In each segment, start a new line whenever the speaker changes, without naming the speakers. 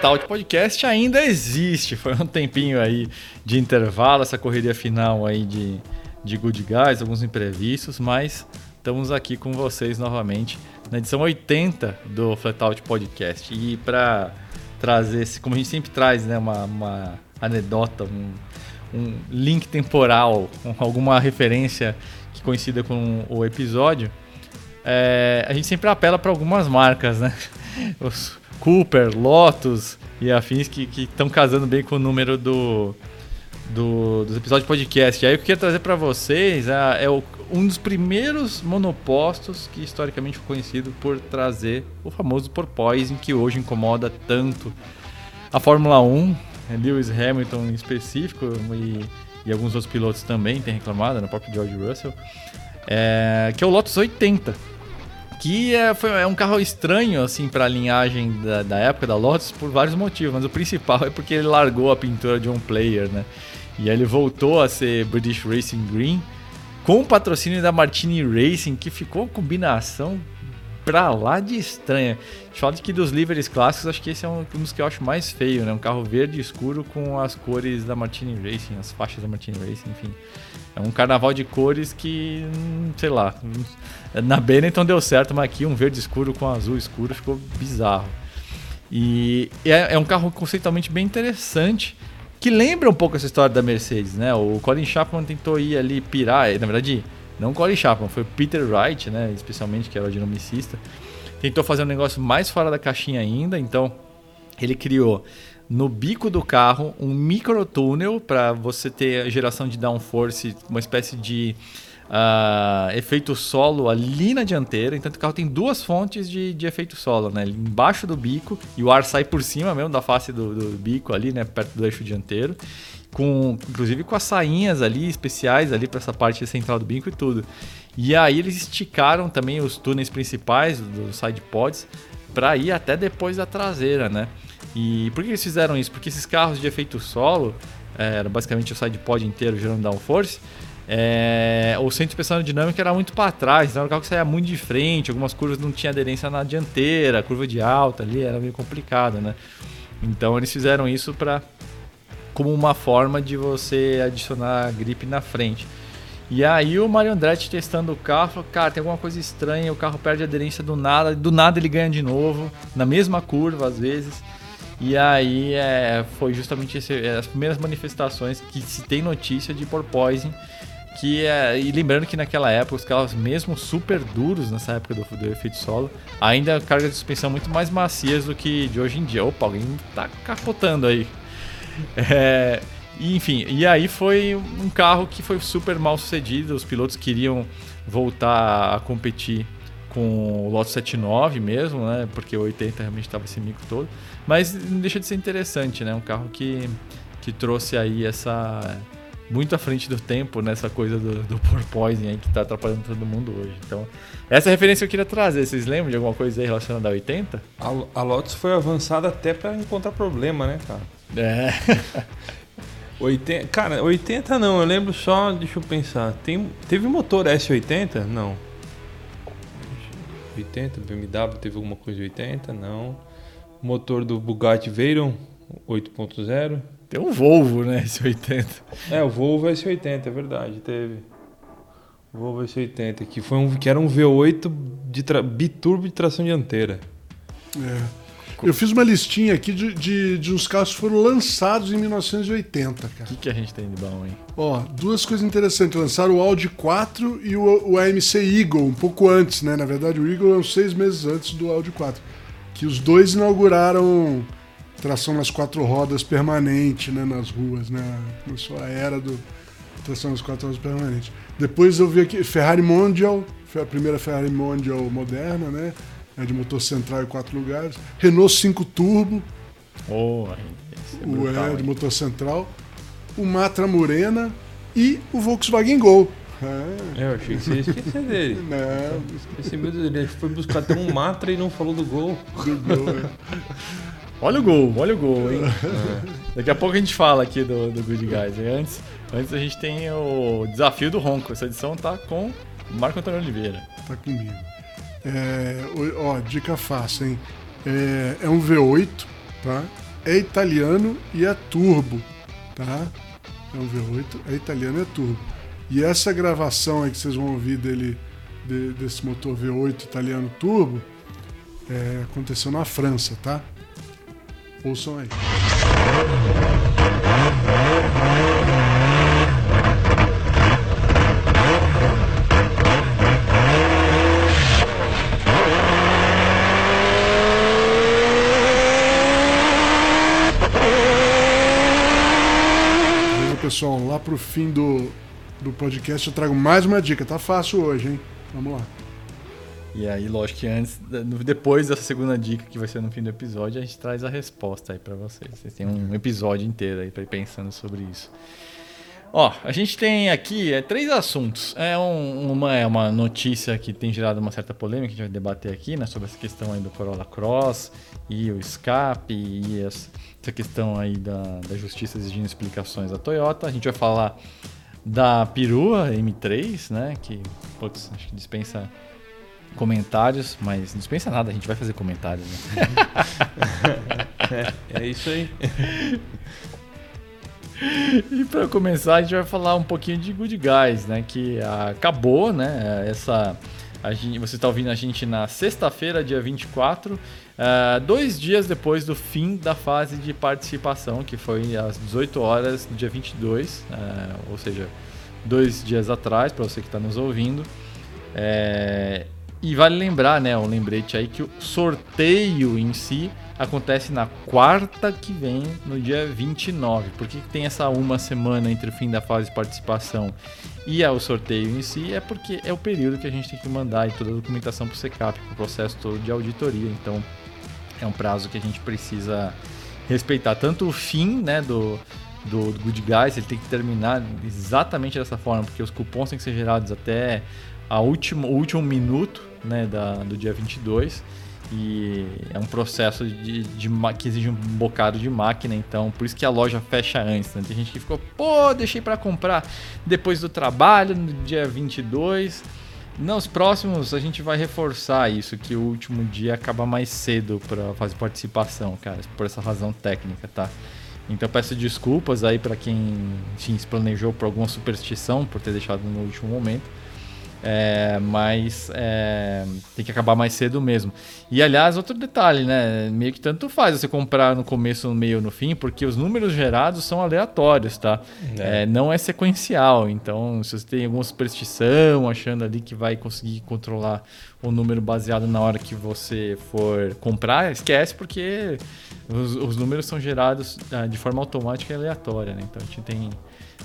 Flatout Podcast ainda existe. Foi um tempinho aí de intervalo, essa correria final aí de, de Good Guys, alguns imprevistos, mas estamos aqui com vocês novamente na edição 80 do Flatout Podcast. E para trazer, como a gente sempre traz, né, uma, uma anedota, um, um link temporal, alguma referência que coincida com o episódio, é, a gente sempre apela para algumas marcas, né? Os Cooper, Lotus e afins que estão casando bem com o número do, do, dos episódios de podcast. E aí eu queria trazer para vocês é, é o, um dos primeiros monopostos que historicamente foi conhecido por trazer o famoso porpoising que hoje incomoda tanto a Fórmula 1, é, Lewis Hamilton em específico e, e alguns outros pilotos também têm reclamado, no né, próprio George Russell, é, que é o Lotus 80 que é, foi, é um carro estranho assim para a linhagem da, da, época da Lotus por vários motivos, mas o principal é porque ele largou a pintura de um player, né? E aí ele voltou a ser British Racing Green com o patrocínio da Martini Racing, que ficou uma combinação pra lá de estranha. Fala de que dos liveries clássicos, acho que esse é um, um, dos que eu acho mais feio, né? Um carro verde escuro com as cores da Martini Racing, as faixas da Martini Racing, enfim. É um carnaval de cores que, sei lá, na Benetton deu certo, mas aqui um verde escuro com azul escuro ficou bizarro. E é, é um carro conceitualmente bem interessante, que lembra um pouco essa história da Mercedes, né? O Colin Chapman tentou ir ali pirar, na verdade, não Colin Chapman, foi o Peter Wright, né? Especialmente, que era o dinamicista. Tentou fazer um negócio mais fora da caixinha ainda, então ele criou no bico do carro um microtúnel para você ter geração de downforce, uma espécie de uh, efeito solo ali na dianteira. Então o carro tem duas fontes de, de efeito solo, né? Embaixo do bico e o ar sai por cima mesmo da face do, do bico ali, né? Perto do eixo dianteiro. Com, inclusive com as sainhas ali especiais ali para essa parte central do bico e tudo. E aí eles esticaram também os túneis principais dos side pods para ir até depois da traseira, né? E por que eles fizeram isso? Porque esses carros de efeito solo, é, era basicamente o side pod inteiro gerando downforce, é, o centro de pressão aerodinâmica era muito para trás, então era um carro que saía muito de frente, algumas curvas não tinha aderência na dianteira, curva de alta ali era meio complicado, né? Então eles fizeram isso para como uma forma de você adicionar grip na frente. E aí o Mario Andretti testando o carro, falou, cara, tem alguma coisa estranha, o carro perde aderência do nada, do nada ele ganha de novo, na mesma curva às vezes. E aí é, foi justamente esse, as primeiras manifestações que se tem notícia de porpoising que é, e lembrando que naquela época os carros mesmo super duros nessa época do, do efeito solo ainda cargas de suspensão muito mais macias do que de hoje em dia. Opa alguém tá capotando aí. É, enfim e aí foi um carro que foi super mal sucedido. Os pilotos queriam voltar a competir com o Lotus 79 mesmo né? Porque o 80 realmente estava esse mico todo mas não deixa de ser interessante né um carro que que trouxe aí essa muito à frente do tempo nessa coisa do, do porpoising aí que tá atrapalhando todo mundo hoje. Então, essa referência eu queria trazer. Vocês lembram de alguma coisa aí relacionada a 80?
A, a Lotus foi avançada até para encontrar problema, né, cara?
É.
80, cara, 80 não, eu lembro só, deixa eu pensar. Tem, teve motor S80? Não. 80, BMW teve alguma coisa de 80? Não. Motor do Bugatti Veyron 8.0?
Tem um Volvo, né? Esse 80.
É, o Volvo S80, é verdade, teve. O Volvo S80, que, foi um, que era um V8 de tra... biturbo de tração dianteira.
É. Eu fiz uma listinha aqui de, de, de uns carros que foram lançados em 1980, cara.
O que, que a gente tem de bom, hein?
Ó, duas coisas interessantes. Lançaram o Audi 4 e o, o AMC Eagle, um pouco antes, né? Na verdade, o Eagle é uns seis meses antes do Audi 4. Que os dois inauguraram tração nas quatro rodas permanente né, nas ruas, né? Começou a era do tração nas quatro rodas permanente. Depois eu vi aqui Ferrari Mondial, foi a primeira Ferrari Mondial moderna, né? É de motor central e quatro lugares. Renault 5 Turbo.
Oh,
é o é, de motor central. O Matra Murena e o Volkswagen Gol.
É. Eu achei que você ia esquecer dele.
Não.
Esse meu Deus, ele foi buscar até um Matra e não falou do Gol.
Do Gol, é.
Olha o gol, olha o gol, hein? É. Daqui a pouco a gente fala aqui do, do Good Guys. Antes, antes a gente tem o desafio do Ronco. Essa edição tá com Marco Antônio Oliveira.
Tá comigo. É, ó, dica fácil, hein? É, é um V8, tá? é italiano e é turbo, tá? É um V8, é italiano e é turbo. E essa gravação aí que vocês vão ouvir dele, de, desse motor V8 italiano turbo, é, aconteceu na França, tá? Ouçam aí. pessoal, lá pro fim do, do podcast eu trago mais uma dica. Tá fácil hoje, hein? Vamos lá.
E aí, lógico que antes, depois dessa segunda dica, que vai ser no fim do episódio, a gente traz a resposta aí para vocês. Vocês têm um episódio inteiro aí para ir pensando sobre isso. Ó, a gente tem aqui é, três assuntos. É um, uma, é uma notícia que tem gerado uma certa polêmica, que a gente vai debater aqui, né? Sobre essa questão aí do Corolla Cross e o escape e essa, essa questão aí da, da justiça exigindo explicações da Toyota. A gente vai falar da perua M3, né? Que, putz, acho que dispensa comentários, mas não dispensa nada, a gente vai fazer comentários, né?
é, é isso aí.
e para começar, a gente vai falar um pouquinho de Good Guys, né? Que acabou, né? Essa. A gente, você está ouvindo a gente na sexta-feira, dia 24, uh, dois dias depois do fim da fase de participação, que foi às 18 horas do dia 22, uh, ou seja, dois dias atrás, para você que está nos ouvindo. É, e vale lembrar, né, um lembrete aí que o sorteio em si acontece na quarta que vem, no dia 29. Por que tem essa uma semana entre o fim da fase de participação e o sorteio em si? É porque é o período que a gente tem que mandar toda a documentação para o SECAP, para o processo todo de auditoria. Então, é um prazo que a gente precisa respeitar tanto o fim né, do, do, do Good Guys, ele tem que terminar exatamente dessa forma, porque os cupons têm que ser gerados até a o último minuto né, da, do dia 22 e é um processo de, de, que exige um bocado de máquina, então por isso que a loja fecha antes. Né? Tem gente que ficou, pô, deixei para comprar depois do trabalho, no dia 22. Nos próximos a gente vai reforçar isso, que o último dia acaba mais cedo para fazer participação, cara, por essa razão técnica, tá? Então peço desculpas aí para quem se planejou por alguma superstição por ter deixado no último momento. É, mas é, tem que acabar mais cedo mesmo. E aliás, outro detalhe, né? Meio que tanto faz você comprar no começo, no meio ou no fim, porque os números gerados são aleatórios, tá? É. é. não é sequencial. Então, se você tem alguma superstição, achando ali que vai conseguir controlar o número baseado na hora que você for comprar, esquece, porque os, os números são gerados ah, de forma automática e aleatória, né? Então a gente tem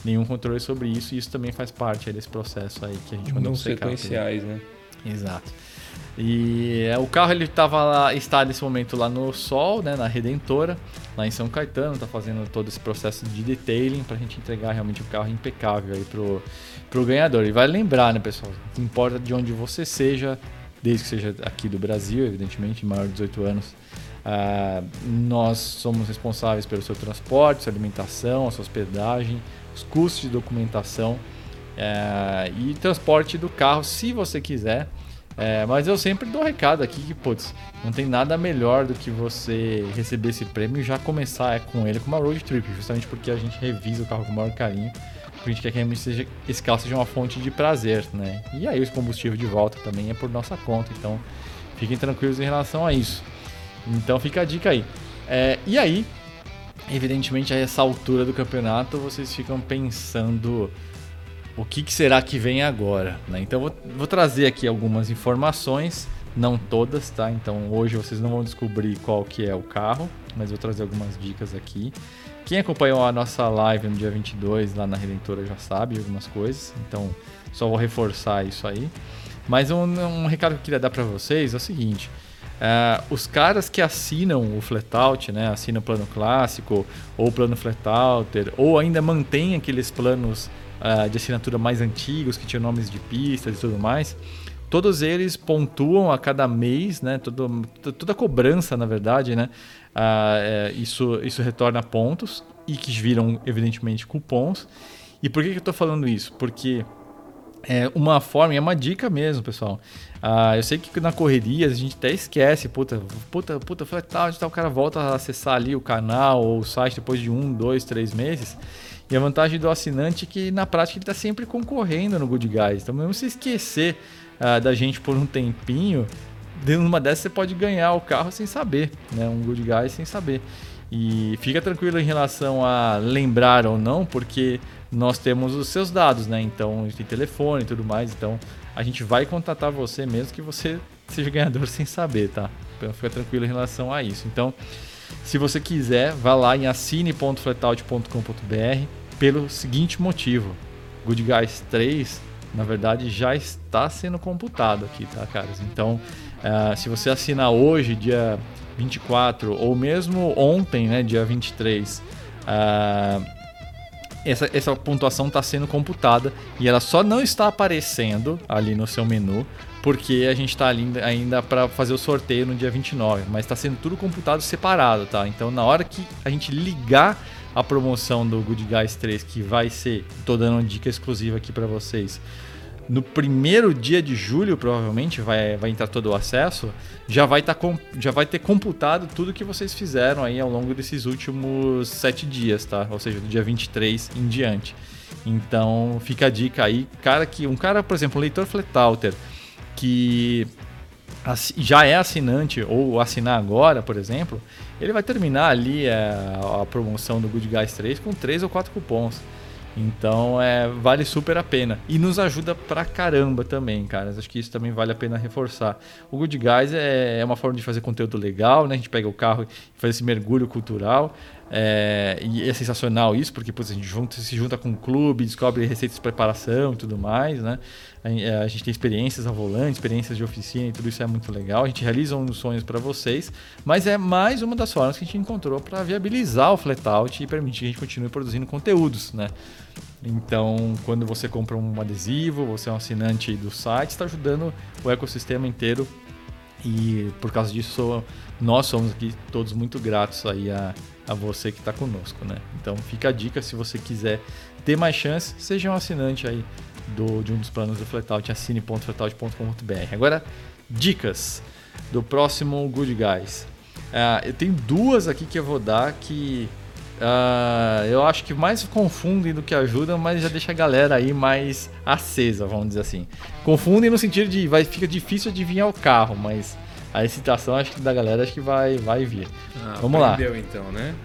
nenhum controle sobre isso e isso também faz parte desse processo aí que a gente
Não sequenciais, né?
Exato. E é, o carro ele tava lá, está nesse momento lá no Sol, né, na Redentora, lá em São Caetano, tá fazendo todo esse processo de detailing para a gente entregar realmente o carro impecável aí pro, pro ganhador. E vai lembrar, né, pessoal, não importa de onde você seja, desde que seja aqui do Brasil, evidentemente, maior de 18 anos, uh, nós somos responsáveis pelo seu transporte, sua alimentação, a sua hospedagem, os custos de documentação é, e transporte do carro, se você quiser. É, mas eu sempre dou recado aqui que, putz, não tem nada melhor do que você receber esse prêmio e já começar com ele com uma road trip, justamente porque a gente revisa o carro com o maior carinho, porque a gente quer que realmente seja, esse carro seja uma fonte de prazer, né? E aí o combustível de volta também é por nossa conta, então fiquem tranquilos em relação a isso. Então fica a dica aí. É, e aí, evidentemente a essa altura do campeonato vocês ficam pensando o que, que será que vem agora, né? Então vou, vou, trazer aqui algumas informações, não todas, tá? Então hoje vocês não vão descobrir qual que é o carro, mas vou trazer algumas dicas aqui. Quem acompanhou a nossa live no dia 22 lá na Redentora já sabe algumas coisas, então só vou reforçar isso aí. Mas um, um recado que eu queria dar para vocês é o seguinte: Uh, os caras que assinam o Flatout, né, assinam o plano clássico ou o plano Flatouter, ou ainda mantêm aqueles planos uh, de assinatura mais antigos que tinham nomes de pistas e tudo mais, todos eles pontuam a cada mês, né, todo, toda cobrança, na verdade, né, uh, isso, isso retorna pontos e que viram, evidentemente, cupons. E por que, que eu estou falando isso? Porque é uma forma, é uma dica mesmo, pessoal. Ah, eu sei que na correria a gente até esquece, puta, puta, puta, foi tal, tal, o cara volta a acessar ali o canal ou o site depois de um, dois, três meses. E a vantagem do assinante é que na prática ele está sempre concorrendo no Good Guys. Então, mesmo se esquecer ah, da gente por um tempinho, numa dessas você pode ganhar o carro sem saber, né? Um Good Guys sem saber. E fica tranquilo em relação a lembrar ou não, porque nós temos os seus dados, né? Então a tem telefone e tudo mais. Então a gente vai contatar você mesmo que você seja ganhador sem saber, tá? Então fica tranquilo em relação a isso. Então, se você quiser, vá lá em assine.flatout.com.br pelo seguinte motivo: Good Guys 3, na verdade, já está sendo computado aqui, tá, caras? Então, uh, se você assinar hoje, dia 24, ou mesmo ontem, né, dia 23, uh, essa, essa pontuação está sendo computada e ela só não está aparecendo ali no seu menu porque a gente está ainda para fazer o sorteio no dia 29, mas está sendo tudo computado separado, tá? Então na hora que a gente ligar a promoção do Good Guys 3, que vai ser, tô dando uma dica exclusiva aqui para vocês, no primeiro dia de julho, provavelmente, vai, vai entrar todo o acesso, já vai, tá, já vai ter computado tudo que vocês fizeram aí ao longo desses últimos sete dias, tá? Ou seja, do dia 23 em diante. Então, fica a dica aí. Cara que, um cara, por exemplo, um leitor Fletalter, que já é assinante ou assinar agora, por exemplo, ele vai terminar ali a, é, a promoção do Good Guys 3 com três ou quatro cupons. Então é, vale super a pena. E nos ajuda pra caramba também, cara. Acho que isso também vale a pena reforçar. O Good Guys é, é uma forma de fazer conteúdo legal, né? A gente pega o carro e faz esse mergulho cultural. É, e é sensacional isso, porque a gente junta, se junta com um clube, descobre receitas de preparação e tudo mais, né? A, é, a, gente tem experiências ao volante, experiências de oficina e tudo isso é muito legal. A gente realiza uns sonhos para vocês, mas é mais uma das formas que a gente encontrou para viabilizar o flat-out e permitir que a gente continue produzindo conteúdos, né? Então, quando você compra um adesivo, você é um assinante do site, está ajudando o ecossistema inteiro e por causa disso nós somos aqui todos muito gratos aí a a você que está conosco, né? Então fica a dica se você quiser ter mais chance, seja um assinante aí do, de um dos planos do Flatout, assine.flatout.com.br. Agora, dicas do próximo Good Guys. Uh, eu tenho duas aqui que eu vou dar que uh, eu acho que mais confundem do que ajudam, mas já deixa a galera aí mais acesa, vamos dizer assim. Confundem no sentido de vai fica difícil adivinhar o carro, mas a excitação acho que da galera acho que vai, vai vir. Ah, Vamos lá.
então, né?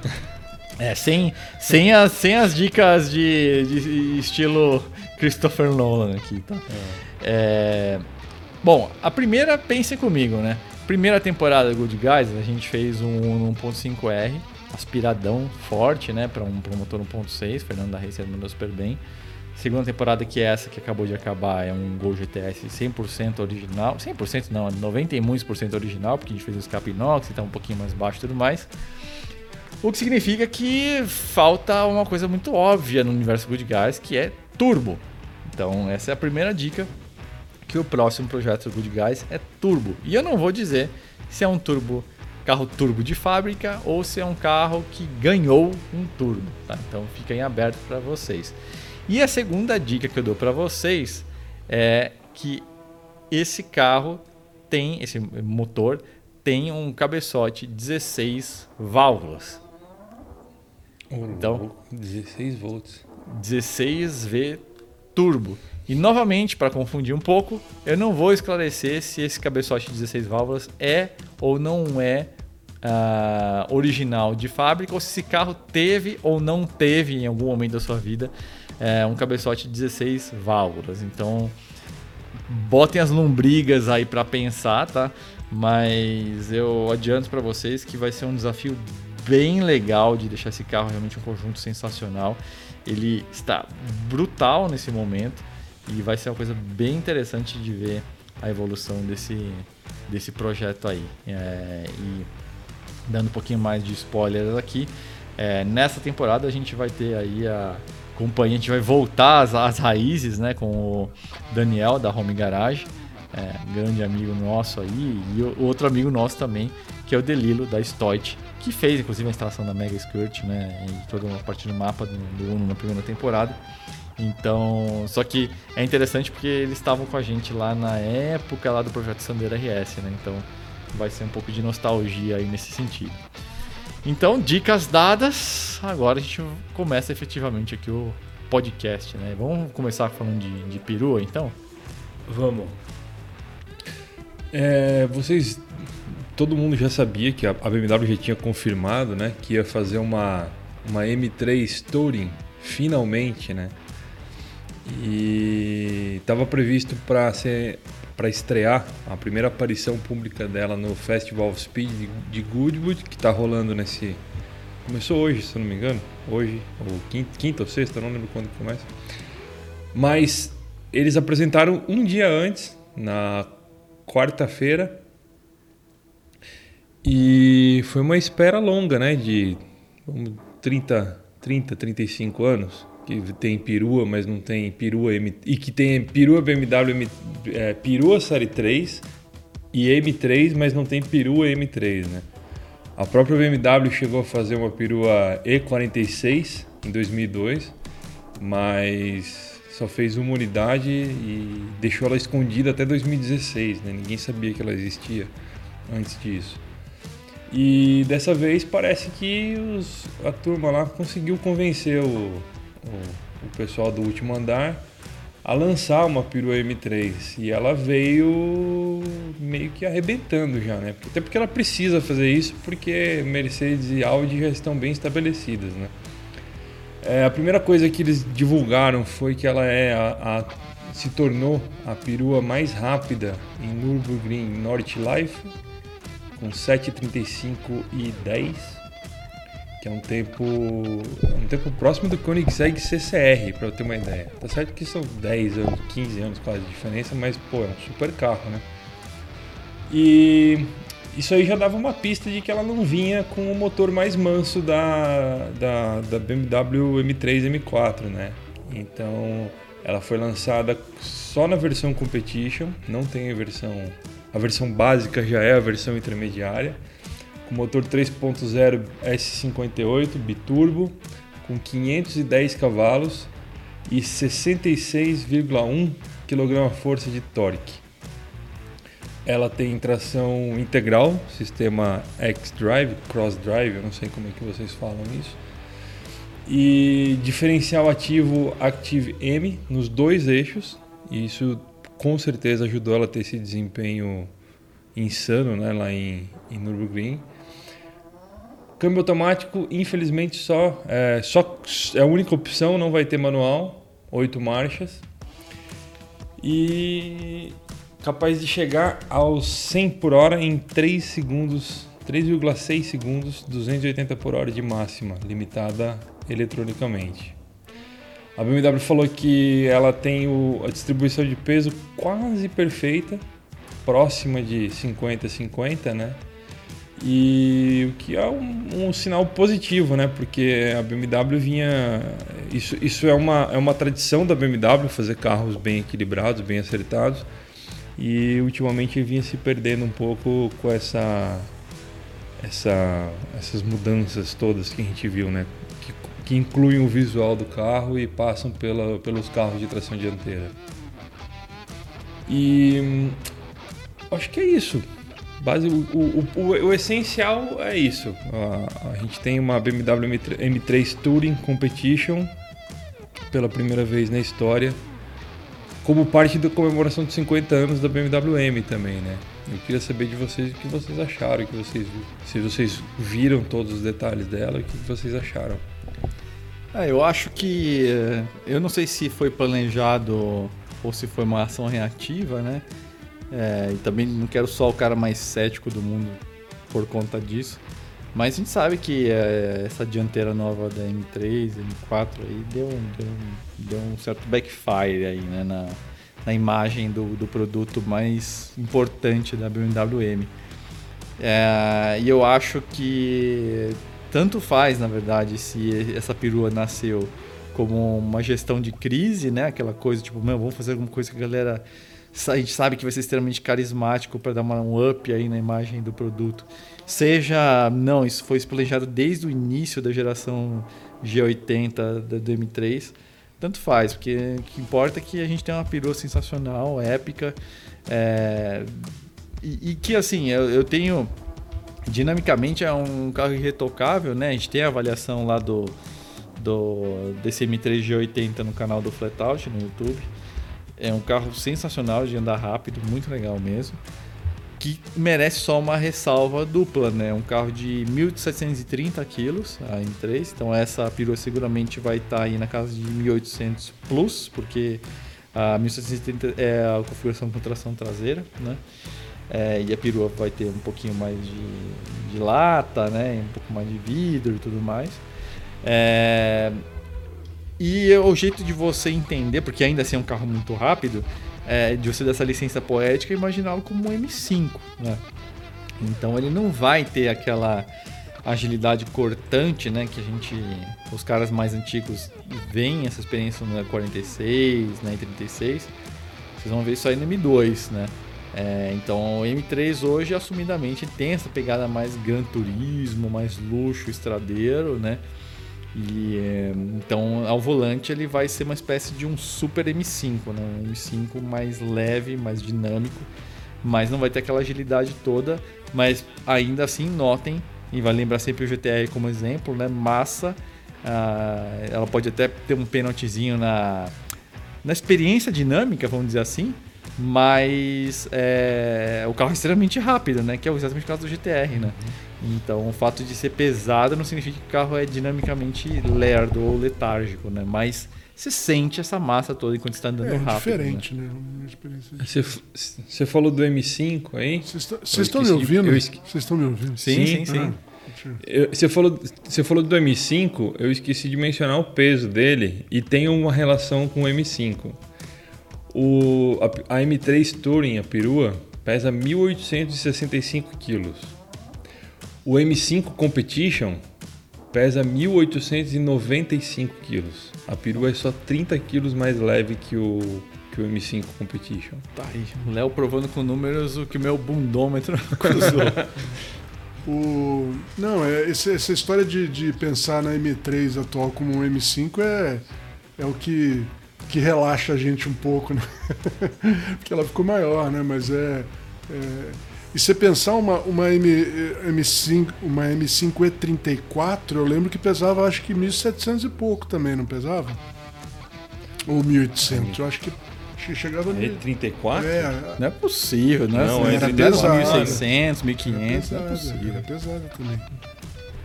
É, sem, sem, as, sem as dicas de, de estilo Christopher Nolan aqui, tá? É. É, bom, a primeira, pensem comigo, né? Primeira temporada Good Guys, a gente fez um 1.5R, aspiradão forte, né? Para um, pra um motor 1.6, Fernando da Racer mandou super bem. Segunda temporada que é essa que acabou de acabar é um Gol GTS 100% original. 100% não, 91% original, porque a gente fez o escape inox e tá um pouquinho mais baixo e tudo mais. O que significa que falta uma coisa muito óbvia no universo Good Guys, que é turbo. Então, essa é a primeira dica que o próximo projeto do Good Guys é turbo. E eu não vou dizer se é um turbo carro turbo de fábrica ou se é um carro que ganhou um turbo, tá? Então, fica em aberto para vocês. E a segunda dica que eu dou para vocês é que esse carro tem, esse motor tem um cabeçote 16 válvulas.
Então, 16 volts.
16V turbo. E novamente, para confundir um pouco, eu não vou esclarecer se esse cabeçote 16 válvulas é ou não é uh, original de fábrica, ou se esse carro teve ou não teve em algum momento da sua vida é um cabeçote de 16 válvulas. Então, botem as lombrigas aí para pensar, tá? Mas eu adianto para vocês que vai ser um desafio bem legal de deixar esse carro realmente um conjunto sensacional. Ele está brutal nesse momento e vai ser uma coisa bem interessante de ver a evolução desse, desse projeto aí. É, e dando um pouquinho mais de spoilers aqui, é, nessa temporada a gente vai ter aí a companhia, a gente vai voltar às, às raízes, né, com o Daniel da Home Garage, é, grande amigo nosso aí, e outro amigo nosso também, que é o Delilo da Stoit, que fez inclusive a instalação da Mega Skirt, né, e toda a parte do mapa do, do Uno na primeira temporada. Então, só que é interessante porque eles estavam com a gente lá na época lá do projeto Sandero RS, né? Então, vai ser um pouco de nostalgia aí nesse sentido. Então, dicas dadas, agora a gente começa efetivamente aqui o podcast, né? Vamos começar falando de, de perua, então?
Vamos. É, vocês, todo mundo já sabia que a BMW já tinha confirmado, né, que ia fazer uma uma M3 Touring, finalmente, né? E estava previsto para ser para estrear a primeira aparição pública dela no Festival of Speed de Goodwood, que está rolando nesse. Começou hoje, se eu não me engano. Hoje, ou quinta, quinta ou sexta, não lembro quando começa. Mas eles apresentaram um dia antes, na quarta-feira. E foi uma espera longa, né? De 30, 30, 35 anos que tem perua, mas não tem perua M, e que tem perua BMW M, é, perua série 3 e M3, mas não tem perua M3, né? A própria BMW chegou a fazer uma perua E46 em 2002, mas só fez uma unidade e deixou ela escondida até 2016, né? Ninguém sabia que ela existia antes disso. E dessa vez parece que os, a turma lá conseguiu convencer o, o, o pessoal do último andar a lançar uma perua M3 e ela veio meio que arrebentando já, né? Até porque ela precisa fazer isso porque Mercedes e Audi já estão bem estabelecidas, né? É, a primeira coisa que eles divulgaram foi que ela é a, a, se tornou a perua mais rápida em Nürburgring Nordschleife com 7:35 e 10 que é um tempo um tempo próximo do Koenigsegg CCR, para eu ter uma ideia. Tá certo que são 10 anos, 15 anos quase de diferença, mas pô, é um super carro, né? E isso aí já dava uma pista de que ela não vinha com o motor mais manso da, da, da BMW M3 M4, né? Então ela foi lançada só na versão Competition, não tem a versão. A versão básica já é a versão intermediária com motor 3.0 S58 biturbo, com 510 cavalos e 66,1 kgf de torque. Ela tem tração integral, sistema X-Drive, Cross Drive, eu não sei como é que vocês falam isso. E diferencial ativo Active M nos dois eixos, isso com certeza ajudou ela a ter esse desempenho insano né, lá em, em Nürburgring. Câmbio automático, infelizmente, só é, só é a única opção, não vai ter manual, oito marchas. E capaz de chegar aos 100 por hora em 3 segundos, 3,6 segundos, 280 por hora de máxima, limitada eletronicamente. A BMW falou que ela tem o, a distribuição de peso quase perfeita, próxima de 50-50, né? E o que é um, um, sinal positivo, né? Porque a BMW vinha. Isso, isso é, uma, é uma tradição da BMW fazer carros bem equilibrados, bem acertados. E ultimamente vinha se perdendo um pouco com essa, essa, essas mudanças todas que a gente viu, né? Que, incluem o visual do carro e passam pela, pelos carros de tração dianteira. E hum, acho que é isso Base, o, o, o, o, essencial é isso. A, a, gente tem uma BMW M3 Touring Competition pela primeira vez na história, como parte da comemoração de 50 anos da BMW M também, né? Eu queria saber de vocês o que vocês acharam, que vocês, se vocês viram todos os detalhes dela, o que vocês acharam.
É, eu acho que eh, eu não sei se foi planejado ou se foi uma ação reativa, né? É, e também não quero só o cara mais cético do mundo por conta disso. Mas a gente sabe que é, essa dianteira nova da M3, M4 aí deu, deu, deu um certo backfire aí, né, na, na imagem do, do produto mais importante da BMW M. É, e eu acho que tanto faz, na verdade, se essa perua nasceu como uma gestão de crise, né? Aquela coisa tipo, meu, vamos fazer alguma coisa que a galera a gente sabe que vai ser extremamente carismático para dar uma, um up aí na imagem do produto. Seja, não, isso foi planejado desde o início da geração G80 da, do M3, tanto faz, porque o que importa é que a gente tem uma perua sensacional, épica, é, e, e, que assim, eu, eu, tenho. Dinamicamente é um carro irretocável, né? A gente tem a avaliação lá do, do DCM3 G80 no canal do Flatout no YouTube. É um carro sensacional de andar rápido, muito legal mesmo. Que merece só uma ressalva dupla, né? Um carro de 1.730 quilos, a M3. Então essa perua seguramente vai estar tá aí na casa de 1.800 plus, porque a 1.730 é a configuração com tração traseira, né? É, e a perua vai ter um pouquinho mais de, de lata, né? Um pouco mais de vidro e tudo mais. É, e o jeito de você entender, porque ainda assim é um carro muito rápido, é de você dar essa licença poética imaginá-lo como um M5, né? Então ele não vai ter aquela agilidade cortante, né? Que a gente, os caras mais antigos veem essa experiência no 46, na 36. Vocês vão ver isso aí no M2, né? É, então o M3 hoje assumidamente tem essa pegada mais Gran Turismo, mais luxo, estradeiro, né? E, é, então ao volante ele vai ser uma espécie de um super M5, né? um M5 mais leve, mais dinâmico, mas não vai ter aquela agilidade toda, mas ainda assim notem e vai lembrar sempre o GTR como exemplo, né? Massa, ah, ela pode até ter um pênaltizinho na na experiência dinâmica, vamos dizer assim, mas é, o carro é extremamente rápido, né? Que é exatamente o caso do GTR, né? Então, o fato de ser pesado não significa que o carro é dinamicamente lerdo ou letárgico, né? Mas você sente essa massa toda enquanto está andando
é,
rápido.
É diferente, né?
né? Você, você falou do M5 aí?
Vocês estão me ouvindo? Vocês estão me ouvindo?
Sim, sim, sim. Ah.
Você, falou, você falou do M5, eu esqueci de mencionar o peso dele e tem uma relação com o M5. O, a, a M3 Touring, a perua, pesa 1.865 quilos. O M5 Competition pesa 1.895 quilos. A perua é só 30 quilos mais leve que o, que o M5 Competition.
Tá aí, o Léo provando com números o que o meu bundômetro cruzou.
o, não, é, essa, essa história de, de pensar na M3 atual como um M5 é, é o que que relaxa a gente um pouco, né? Porque ela ficou maior, né? Mas é, é... E você pensar uma, uma, M, M5, uma M5 E34, eu lembro que pesava acho que 1.700 e pouco também, não pesava? Ou 1.800, eu acho que chegava
no. E34?
É, não é possível, né?
Não, é era pesado.
1.600, 1.500, não é possível.
Era pesado também.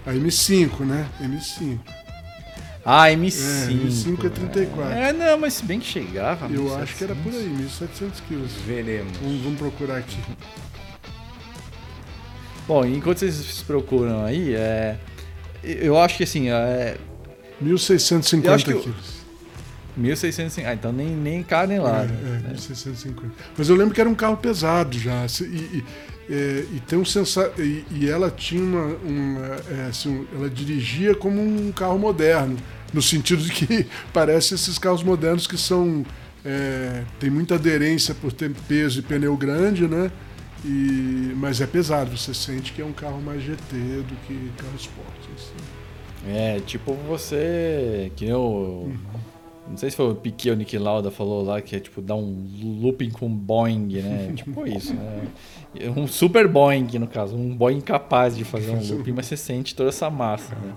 A M5, né? M5.
Ah, M5.
É, M5 é 34.
É, não, mas se bem que chegava.
Eu 1700. acho que era por aí, 1700 quilos.
Veremos.
Vamos, vamos procurar aqui.
Bom, enquanto vocês procuram aí, é, eu acho que assim. É,
1650 eu quilos.
1650. Ah, então nem, nem cá nem lá. É,
né? é 1650. Mas eu lembro que era um carro pesado já. E, e, é, e tem um sensa... E, e, ela tinha uma. uma é, assim, ela dirigia como um carro moderno. No sentido de que parece esses carros modernos que são. É, tem muita aderência por ter peso e pneu grande, né? E, mas é pesado, você sente que é um carro mais GT do que carro esporte. Assim.
É, tipo você. Que eu. Não sei se foi o Piquet ou o Nick Lauda falou lá que é tipo dar um looping com Boeing, né? tipo isso, né? Um super Boeing, no caso. Um Boeing capaz de fazer um looping, mas você sente toda essa massa, né?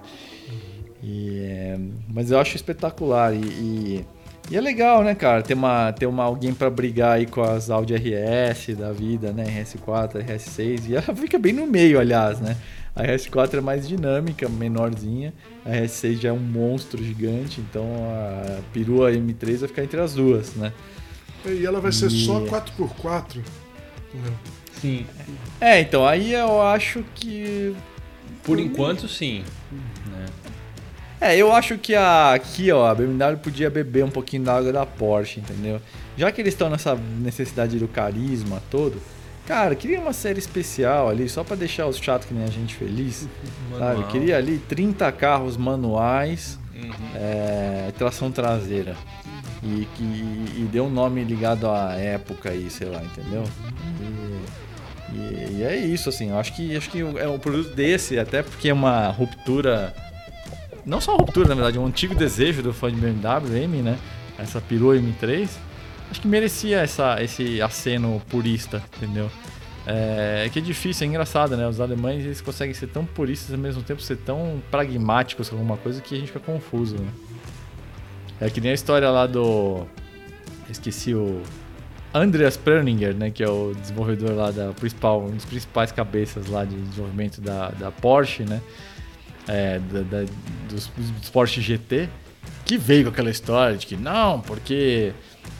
E, é, mas eu acho espetacular. E, e, e, é legal, né, cara? Ter, uma, ter uma, alguém para brigar aí com as Audi RS da vida, né? RS4, RS6. E ela fica bem no meio, aliás, né? A RS4 é mais dinâmica, menorzinha. A RS6 já é um monstro gigante, então a perua M3 vai ficar entre as duas, né?
E ela vai ser só 4x4?
Sim.
É, então aí eu acho que.
Por enquanto, sim.
Né? É, eu acho que a, aqui, ó, a BMW podia beber um pouquinho da água da Porsche, entendeu? Já que eles estão nessa necessidade do carisma todo, Cara, queria uma série especial ali, só para deixar os chatos que nem a gente feliz. Sabe? Queria ali 30 carros manuais, uhum. é, tração traseira. E, que, e deu um nome ligado à época aí, sei lá, entendeu? E, e, e é isso, assim, eu acho que, acho que é um produto desse, até porque é uma ruptura não só uma ruptura, na verdade, um antigo desejo do fã de BMW, M, né? Essa perua M3. Acho que merecia essa, esse aceno purista, entendeu? É, é que é difícil, é engraçado, né? Os alemães eles conseguem ser tão puristas ao mesmo tempo ser tão pragmáticos com alguma coisa que a gente fica confuso, né? É que nem a história lá do. Esqueci o. Andreas Perninger, né? Que é o desenvolvedor lá da principal, um dos principais cabeças lá de desenvolvimento da, da Porsche, né? É, da, da, dos, dos Porsche GT, que veio com aquela história de que não, porque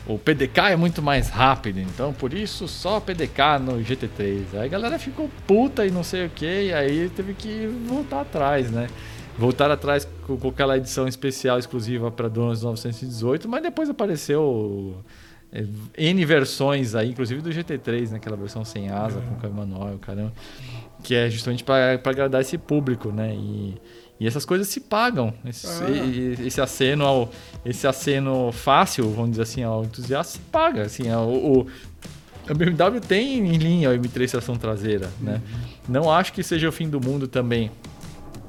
o PDK é muito mais rápido, então por isso só PDK no GT3. Aí a galera ficou puta e não sei o que, e aí teve que voltar atrás, né? Voltar atrás com, com aquela edição especial exclusiva para donos 918, mas depois apareceu N versões aí, inclusive do GT3, né? Aquela versão sem asa, é. com câmbio manual, caramba. Que é justamente para agradar esse público, né? E, e essas coisas se pagam. Esse, ah. esse aceno ao, esse aceno fácil, vamos dizer assim, ao entusiasta se paga. Assim, é o, a BMW tem em linha o M3 tração traseira, né? uhum. né? Não acho que seja o fim do mundo também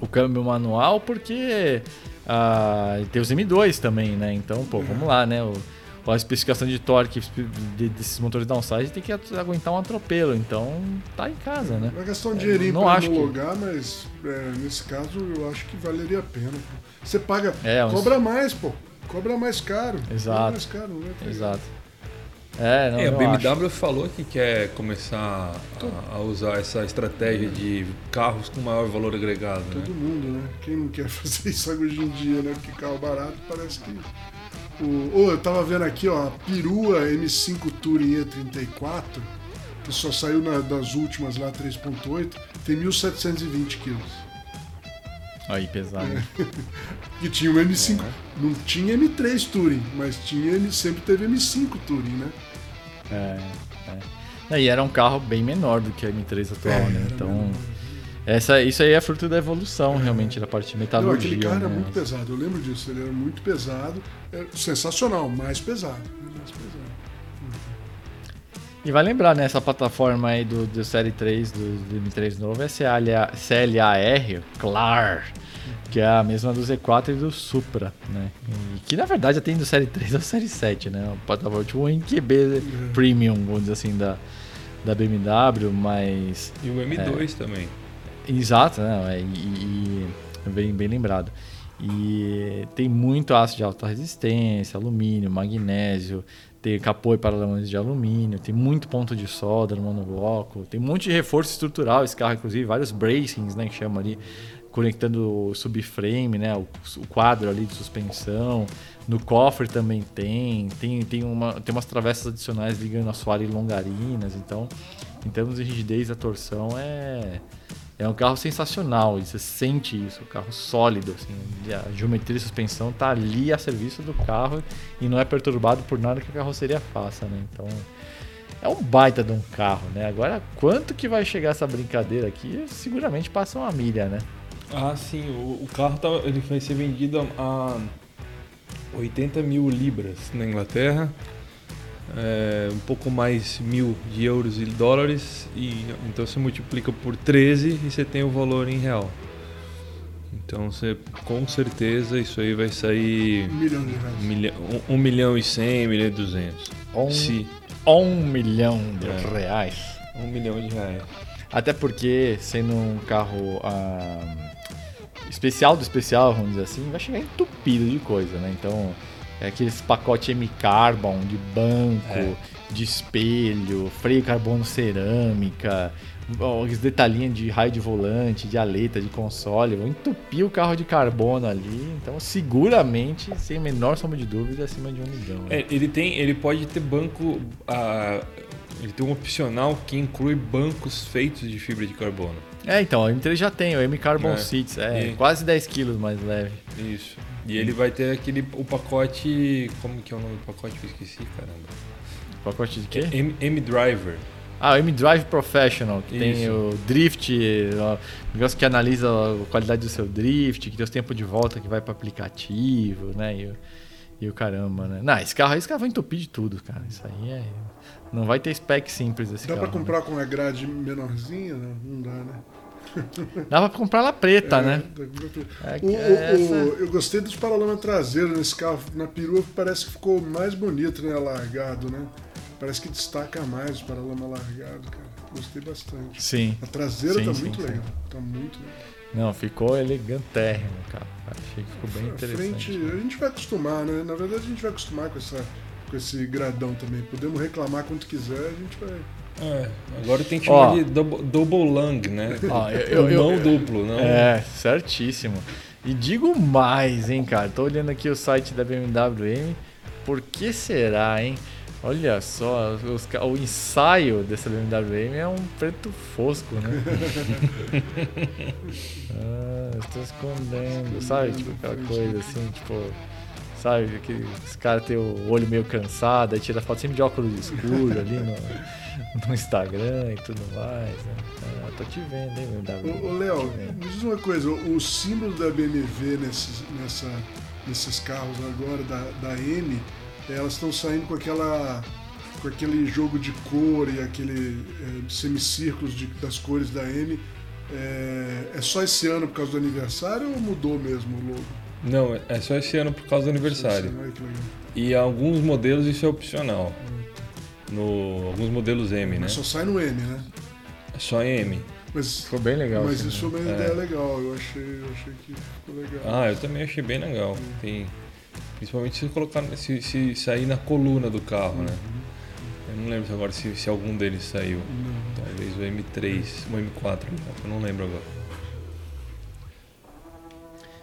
o câmbio manual, porque ah, tem os M2 também, né? Então, pô, vamos lá, né? O, a especificação de torque desses motores downsize tem que aguentar um atropelo, então tá em casa, né?
Vai gastar um dinheirinho é, para homologar, que... mas é, nesse caso eu acho que valeria a pena. Você paga, é, uns... cobra mais, pô. Cobra mais caro.
Exato.
Mais caro, não
é Exato. É, não,
é, a BMW acho. falou que quer começar a, a, usar essa estratégia de carros com maior valor agregado.
Né? Todo né? mundo, né? Quem não quer fazer isso hoje em dia, né? Porque carro barato parece que o, oh, eu tava vendo aqui, ó, a perua M5 Touring E34, que só saiu na, das últimas lá, 3.8, tem 1.720 quilos.
Aí, pesado.
É. e tinha o M5. É. Não tinha M3 Touring, mas tinha, sempre teve M5 Touring, né?
É, é. E era um carro bem menor do que a M3 atual, é, né? Então. Menor. Essa, isso aí é fruto da evolução, realmente, da parte de metalurgia.
Não, aquele cara
né?
era muito pesado, eu lembro disso. Ele era muito pesado, é sensacional, mais pesado. Mais pesado.
E vai lembrar, né, essa plataforma aí do, do Série 3, do, do M3 novo, é CLA, CLAR, CLAR, que é a mesma do Z4 e do Supra, né? E que na verdade já tem do Série 3 ao Série 7, né? Uma plataforma tipo um NQB é. Premium, vamos dizer assim, da, da BMW, mas...
E o M2 é, também.
Exato, né? É, e, e, bem, bem lembrado. E tem muito aço de alta resistência, alumínio, magnésio, tem capô e paralamas de alumínio, tem muito ponto de solda no monobloco, tem um monte de reforço estrutural esse carro, inclusive vários bracings, né, que chama ali, conectando o subframe, né, o, o, quadro ali de suspensão. No cofre também tem, tem, tem, uma, tem umas travessas adicionais ligando assoalho e longarinas, então, em termos de rigidez, a torção é é um carro sensacional, e você sente isso, um carro sólido, assim, a geometria de suspensão está ali a serviço do carro e não é perturbado por nada que a carroceria faça, né? Então, é um baita de um carro, né? Agora, quanto que vai chegar essa brincadeira aqui? Seguramente passa uma milha, né?
Ah, sim, o, o carro tá, ele vai ser vendido a 80 mil libras na Inglaterra é, um pouco mais mil de euros e dólares e então você multiplica por 13 e você tem o valor em real. Então você com certeza isso aí vai sair
um milhão de reais.
Milhão, um, um milhão e cem, milhão e duzentos.
Um, Se, um milhão de é, reais.
Um milhão de reais.
Até porque sendo um carro ah, especial do especial, vamos dizer assim, vai chegar entupido de coisa, né? Então é aqueles pacotes M-Carbon de banco, é. de espelho, freio carbono cerâmica, os detalhinhos de raio de volante, de aleta, de console. Vão entupir o carro de carbono ali. Então, seguramente, sem a menor sombra de dúvida, acima de um milhão.
Né? É, ele tem, ele pode ter banco. Uh, ele tem um opcional que inclui bancos feitos de fibra de carbono.
É, então, o M3 já tem, o M-Carbon é. Seats, é e... quase 10 quilos mais leve.
Isso. E ele vai ter aquele o pacote. Como que é o nome do pacote que eu esqueci, caramba?
Pacote de quê?
M, M Driver.
Ah, o M-Drive Professional, que Isso. tem o drift, o negócio que analisa a qualidade do seu drift, que tem os tempos de volta que vai para aplicativo, né? E, e, o caramba, né? Não, esse carro aí, esse carro vai entupir de tudo, cara. Isso aí é. Não vai ter spec simples esse
dá
carro.
Dá pra comprar né? com a grade menorzinha? Não, não dá, né?
Dava pra comprar ela preta,
É,
né?
da-
É,
O- o-
essa-
o- eu gostei dos paralamas traseiros nesse carro. Na perua parece que ficou mais bonito, né? Alargado, né? Parece que destaca mais os paralamas alargados, cara. Gostei bastante.
Sim.
A traseira
Sim,
tá
sim,
muito
sim.
legal. Tá muito legal.
Não, ficou elegantérrimo, cara. Achei que ficou bem
A
interessante.
frente, a gente vai acostumar, né? Na verdade, a gente vai acostumar com, essa, com esse gradão também. Podemos reclamar quanto quiser, a gente vai.
É, agora tem que
Ó.
chamar de double, double lung, né?
Ó, eu- eu-
não
eu-
duplo, não.
É, certíssimo. E digo mais, hein, cara. Tô olhando aqui o site da BMW M. Por que será, hein? Olha só, os o ensaio dessa BMW M é um preto fosco, né? ah, estou escondendo, sabe? Tipo aquela coisa assim, tipo. Sabe, que os caras têm o olho meio cansado, aí tira foto sempre de óculos escuros ali no, no Instagram e tudo mais. Né? Ah, tô te vendo, hein, BMW?
Ô, ô Léo, me diz uma coisa: o símbolo da BMW nesses, nessa, nesses carros agora, da, da M, elas estão saindo com aquela. com aquele jogo de cor e aquele é, semicírculos de- das cores da M. É, é só esse ano por causa do aniversário ou mudou mesmo o logo?
Não, é só esse ano por causa do aniversário. E alguns modelos isso é opcional. No, alguns modelos M, né?
Mas só sai no M, né?
É só M.
Mas,
Ficou bem legal.
mas
assim,
isso foi
né?
uma
É.
ideia legal, eu achei, eu achei que ficou legal.
Ah, eu também achei bem legal. Tem, principalmente se colocar, se, se sair na coluna do carro, né? Eu não lembro agora se, se algum deles saiu.
Não.
Talvez o M3, o M4, eu não lembro agora.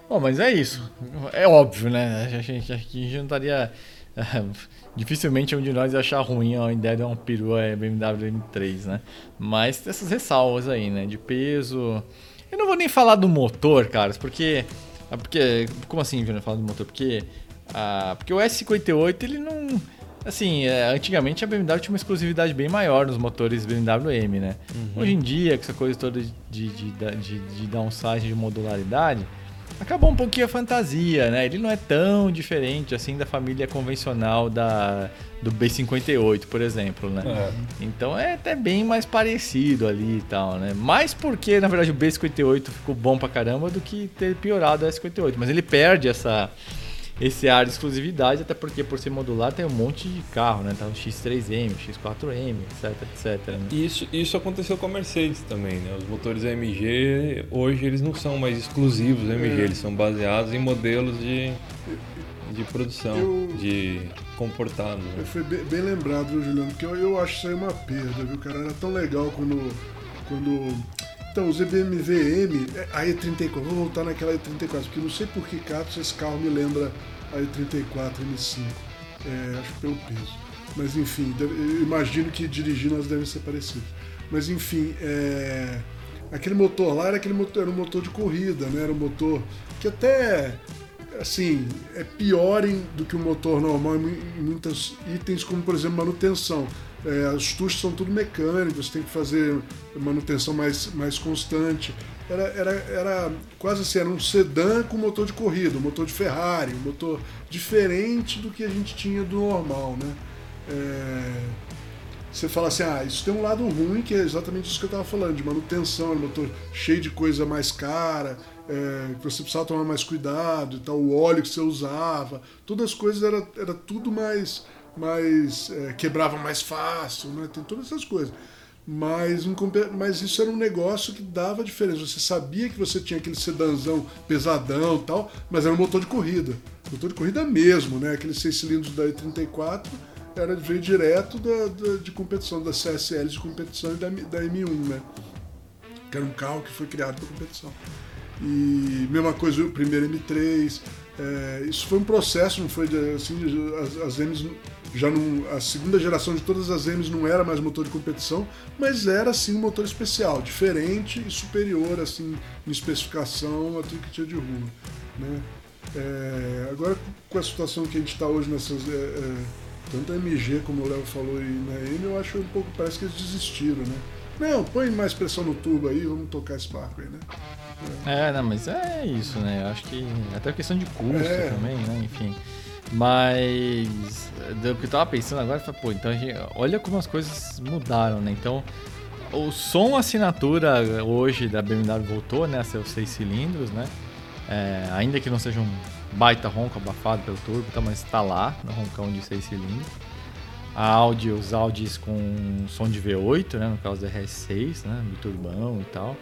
Bom, mas é isso. É óbvio, né? A gente aqui já não estaria. Dificilmente um de nós ia achar ruim a ideia de uma perua BMW M3, né? Mas tem essas ressalvas aí, né? De peso. Eu não vou nem falar do motor, caras, porque. ah, porque como assim, Júnior, falar do motor? Porque. Ah, porque o S58 ele não. Assim, é, antigamente a BMW tinha uma exclusividade bem maior nos motores BMW M, né? Hoje em dia, com essa coisa toda de, de, de, de, de downsizing, de modularidade, acabou um pouquinho a fantasia, né? Ele não é tão diferente assim da família convencional da, do B58, por exemplo, né?
É.
Então é até bem mais parecido ali e tal, né? Mais porque, na verdade, o B58 ficou bom pra caramba do que ter piorado o S58. Mas ele perde essa, esse ar de exclusividade, até porque por ser modular tem um monte de carro, né? Tá o X3M, o X4M, etc, etc. né?
Isso, isso aconteceu com a Mercedes também, né? Os motores AMG, hoje eles não são mais exclusivos AMG,
É.
eles são baseados em modelos de, de produção,
Eu-
de comportado. né?
Foi bem, bem lembrado, viu, Juliano? Porque eu, eu acho isso aí uma perda, viu, cara? Era tão legal quando. quando... Então, os BMW M, é, a E34, vou voltar naquela E34, porque não sei por que caso esse carro me lembra a E34 M5. É, acho que pelo peso. Mas enfim, eu imagino que dirigindo elas devem ser parecidas. Mas enfim, é, aquele motor lá era aquele motor, era um motor de corrida, né? Era um motor que até assim, é pior em- do que o motor normal em muitos itens, como por exemplo manutenção. É, as tuchas são tudo mecânicas, você tem que fazer manutenção mais, mais constante. Era, era, era quase assim, era um sedã com motor de corrida, um motor de Ferrari, um motor diferente do que a gente tinha do normal, né? É, você fala assim, ah, isso tem um lado ruim, que é exatamente isso que eu estava falando, de manutenção, um motor cheio de coisa mais cara, é, que você precisava tomar mais cuidado e tal, o óleo que você usava, todas as coisas era, era tudo mais, mais é, quebrava mais fácil, né? Tem todas essas coisas. Mas, mas isso era um negócio que dava diferença. Você sabia que você tinha aquele sedanzão pesadão tal, mas era um motor de corrida. Motor de corrida mesmo, né? Aqueles seis cilindros da E34 era, veio direto da, da- de competição, da CSL de competição e da, da M1, né? Que era um carro que foi criado para competição. E mesma coisa o primeiro M3. é, isso foi um processo, não foi de- assim, as, as M's já não. A segunda geração de todas as M's não era mais motor de competição, mas era sim um motor especial, diferente e superior assim em especificação a tudo que tinha de rua. Né? É, agora com a situação que a gente está hoje nessas. é, é, tanto a MG como o Léo falou e na M, eu acho um pouco. Parece que eles desistiram, né? Não, põe mais pressão no tubo aí, vamos tocar esse barco aí, né?
É, não, mas é isso, né? Eu acho que até questão de custo
É.
também, né? Enfim. Mas do que eu tava pensando agora, falei, pô, então gente, olha como as coisas mudaram, né? Então, o som assinatura hoje da BMW voltou né, a os seis cilindros, né? É, ainda que não seja um baita ronco abafado pelo turbo, tá, mas está lá, no roncão de seis cilindros. A Audi, os Audis com som de V8, né, no caso da RS6, né, biturbão e tal.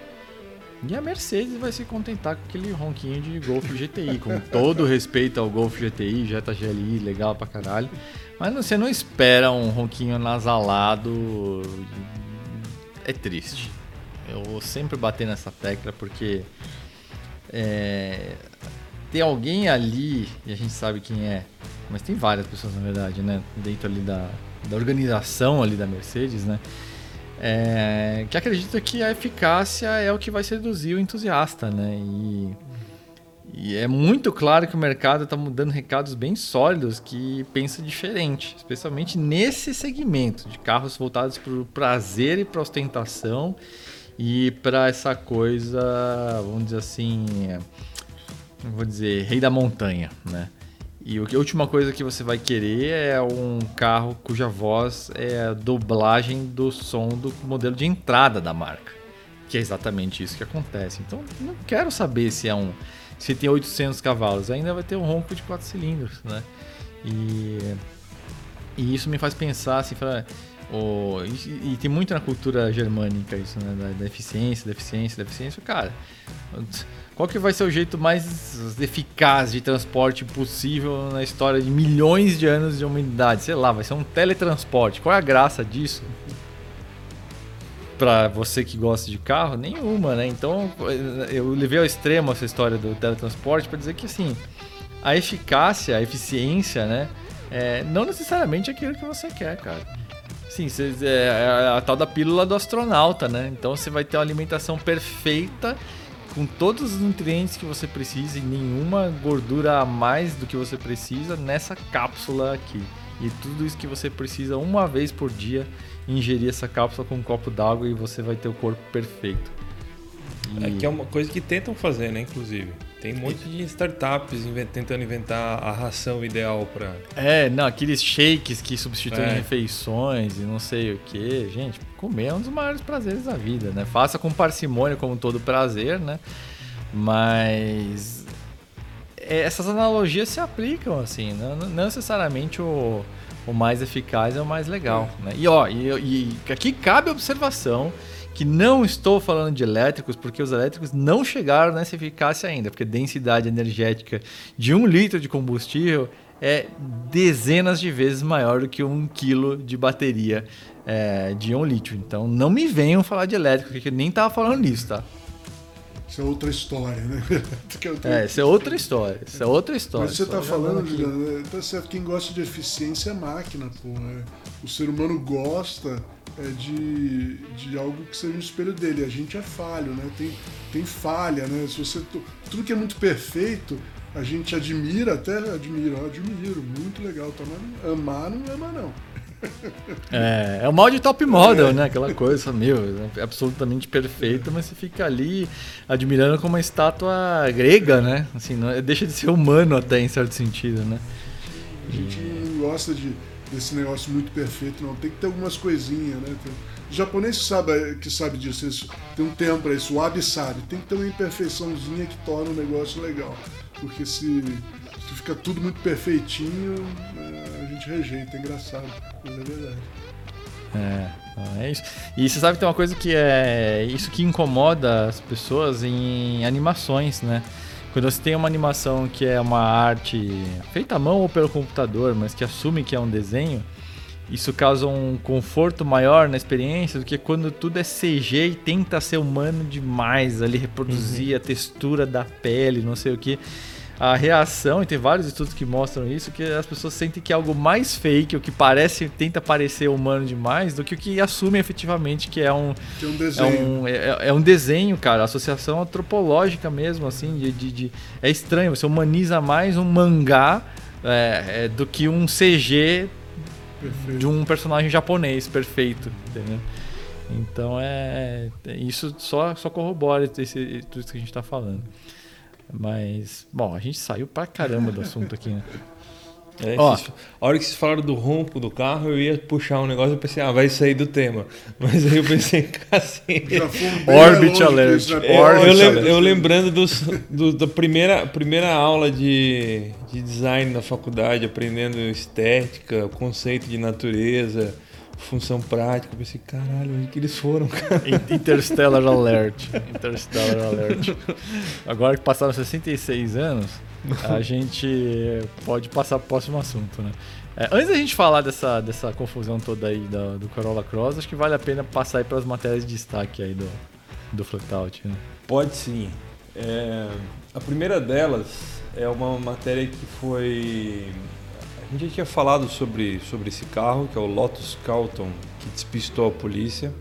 E a Mercedes vai se contentar com aquele ronquinho de Golf GTI, com todo respeito ao Golf GTI, Jetta GLI, legal pra caralho. Mas você não espera um ronquinho nasalado. É triste. Eu vou sempre bater nessa tecla porque é, tem alguém ali, e a gente sabe quem é, mas tem várias pessoas na verdade, né? Dentro ali da, da organização ali da Mercedes, né? É, que acredita que a eficácia é o que vai seduzir o entusiasta, né? E, e é muito claro que o mercado está mudando recados bem sólidos que pensa diferente, especialmente nesse segmento de carros voltados para o prazer e para ostentação e para essa coisa, vamos dizer assim, vou dizer, rei da montanha, né? E a última coisa que você vai querer é um carro cuja voz é a dublagem do som do modelo de entrada da marca. Que é exatamente isso que acontece. Então, não quero saber se é um se tem 800 cavalos, ainda vai ter um ronco de 4 cilindros, né? E, e isso me faz pensar assim, falar, oh, e, e, tem muito na cultura germânica isso, né? Da, da eficiência, da eficiência, da eficiência. Cara, qual que vai ser o jeito mais eficaz de transporte possível na história de milhões de anos de humanidade? Sei lá, vai ser um teletransporte. Qual é a graça disso? Para você que gosta de carro, nenhuma, né? Então, eu levei ao extremo essa história do teletransporte para dizer que assim, a eficácia, a eficiência, né? É, não necessariamente aquilo que você quer, cara. Sim, é, é a tal da pílula do astronauta, né? Então você vai ter uma alimentação perfeita com todos os nutrientes que você precisa e nenhuma gordura a mais do que você precisa nessa cápsula aqui. E tudo isso que você precisa uma vez por dia ingerir essa cápsula com um copo d'água e você vai ter o corpo perfeito.
E... É que é uma coisa que tentam fazer, né, inclusive. Tem um monte de startups tentando inventar a ração ideal para.
É, não, aqueles shakes que substituem é. refeições e não sei o que. Gente, comer é um dos maiores prazeres da vida, né? Faça com parcimônia, como todo prazer, né? Mas é, essas analogias se aplicam assim, não, não necessariamente o, o mais eficaz é o mais legal, né? E ó, e, e aqui cabe observação que não estou falando de elétricos, porque os elétricos não chegaram nessa eficácia ainda, porque a densidade energética de um litro de combustível é dezenas de vezes maior do que um quilo de bateria é, de um lítio. Então não me venham falar de elétrico, porque eu nem estava falando nisso, tá?
Isso é outra história, né?
é, isso é outra história. Isso é outra história.
Mas você está falando, de, tá certo, quem gosta de eficiência é máquina, pô. É, o ser humano gosta é, de, de algo que seja um espelho dele. A gente é falho, né? Tem, tem falha, né? Se você, tudo que é muito perfeito, a gente admira, até admira, admiro, muito legal. Tá? Mas amar não ama, não.
É, é o mal de top model, é. né? Aquela coisa, meu, é absolutamente perfeita, mas você fica ali admirando como uma estátua grega, né? Assim, não, deixa de ser humano até em certo sentido, né?
A gente não gosta de desse negócio muito perfeito, não. Tem que ter algumas coisinhas, né? Tem... O japonês que sabe, que sabe disso, isso, tem um tempo para isso, o Abe sabe. Tem que ter uma imperfeiçãozinha que torna o negócio legal. Porque se, se fica tudo muito perfeitinho, é, a gente rejeita, é engraçado. Mas é verdade.
É, é isso. E você sabe que tem uma coisa que é isso que incomoda as pessoas em animações, né? Quando você tem uma animação que é uma arte feita à mão ou pelo computador, mas que assume que é um desenho, isso causa um conforto maior na experiência do que quando tudo é CG e tenta ser humano demais, ali reproduzir uhum. a textura da pele, não sei o que a reação, e tem vários estudos que mostram isso, que as pessoas sentem que é algo mais fake, o que parece, tenta parecer humano demais, do que o que assume efetivamente que é um.
Que é um desenho.
É um, é, é um desenho, cara. Associação antropológica mesmo, assim, de, de, de, É estranho, você humaniza mais um mangá é, é do que um CG perfeito. de um personagem japonês perfeito, entendeu? Então é. Isso só, só corrobora esse, tudo isso que a gente está falando. Mas, bom, a gente saiu pra caramba do assunto aqui, né?
É, Ó, a hora que vocês falaram do ronco do carro, eu ia puxar um negócio e pensei, ah, vai sair do tema. Mas aí eu pensei, assim.
Orbit Alert.
Né? Eu, eu, lem, eu, lembrando dos, do, da primeira, primeira aula de, de design na faculdade, aprendendo estética, conceito de natureza função prática. Eu pensei, caralho, onde que eles foram, cara?
Interstellar Alert. Interstellar Alert. Agora que passaram 66 anos, a gente pode passar para o próximo assunto, né? É, antes da gente falar dessa, dessa confusão toda aí do, do Corolla Cross, acho que vale a pena passar aí para as matérias de destaque aí do, do Flutout, né?
Pode sim. É, a primeira delas é uma matéria que foi a gente já tinha falado sobre, sobre esse carro, que é o Lotus Carlton, que despistou a polícia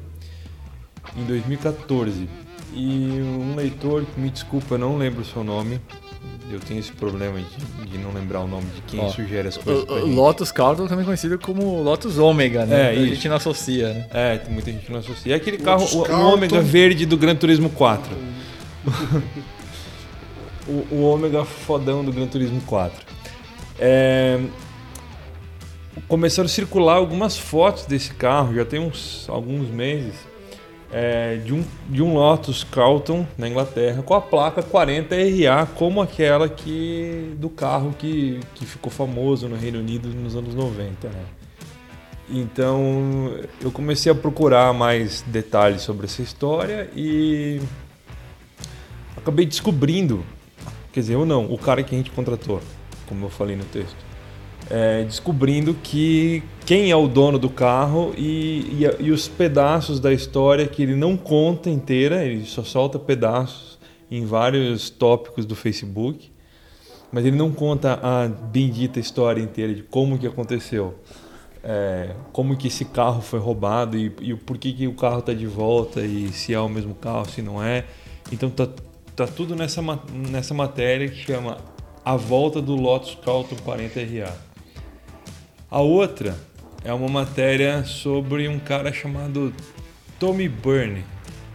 em 2014. E um leitor, me desculpa, eu não lembro o seu nome. Eu tenho esse problema de, de não lembrar o nome de quem Ó, sugere as coisas. O,
o Lotus Carlton também conhecido como Lotus Ômega, né? É, a gente não associa, né?
É, tem muita gente que não associa. É aquele carro, o, o Ômega verde do Gran Turismo 4. o, o Ômega fodão do Gran Turismo 4. É, começaram a circular algumas fotos desse carro, já tem uns alguns meses, é, de, um, de um Lotus Carlton na Inglaterra com a placa 40RA, como aquela que do carro que, que ficou famoso no Reino Unido nos anos 90. Né? Então eu comecei a procurar mais detalhes sobre essa história e acabei descobrindo, quer dizer, eu não, o cara que a gente contratou, como eu falei no texto é, descobrindo que quem é o dono do carro e, e, e, os pedaços da história que ele não conta inteira, ele só solta pedaços em vários tópicos do Facebook, mas ele não conta a bendita história inteira de como que aconteceu, é, como que esse carro foi roubado e, e por que, que o carro está de volta e se é o mesmo carro, se não é. Então tá, tá tudo nessa, nessa matéria que chama A Volta do Lotus Carlton 40RA. A outra é uma matéria sobre um cara chamado Tommy Byrne,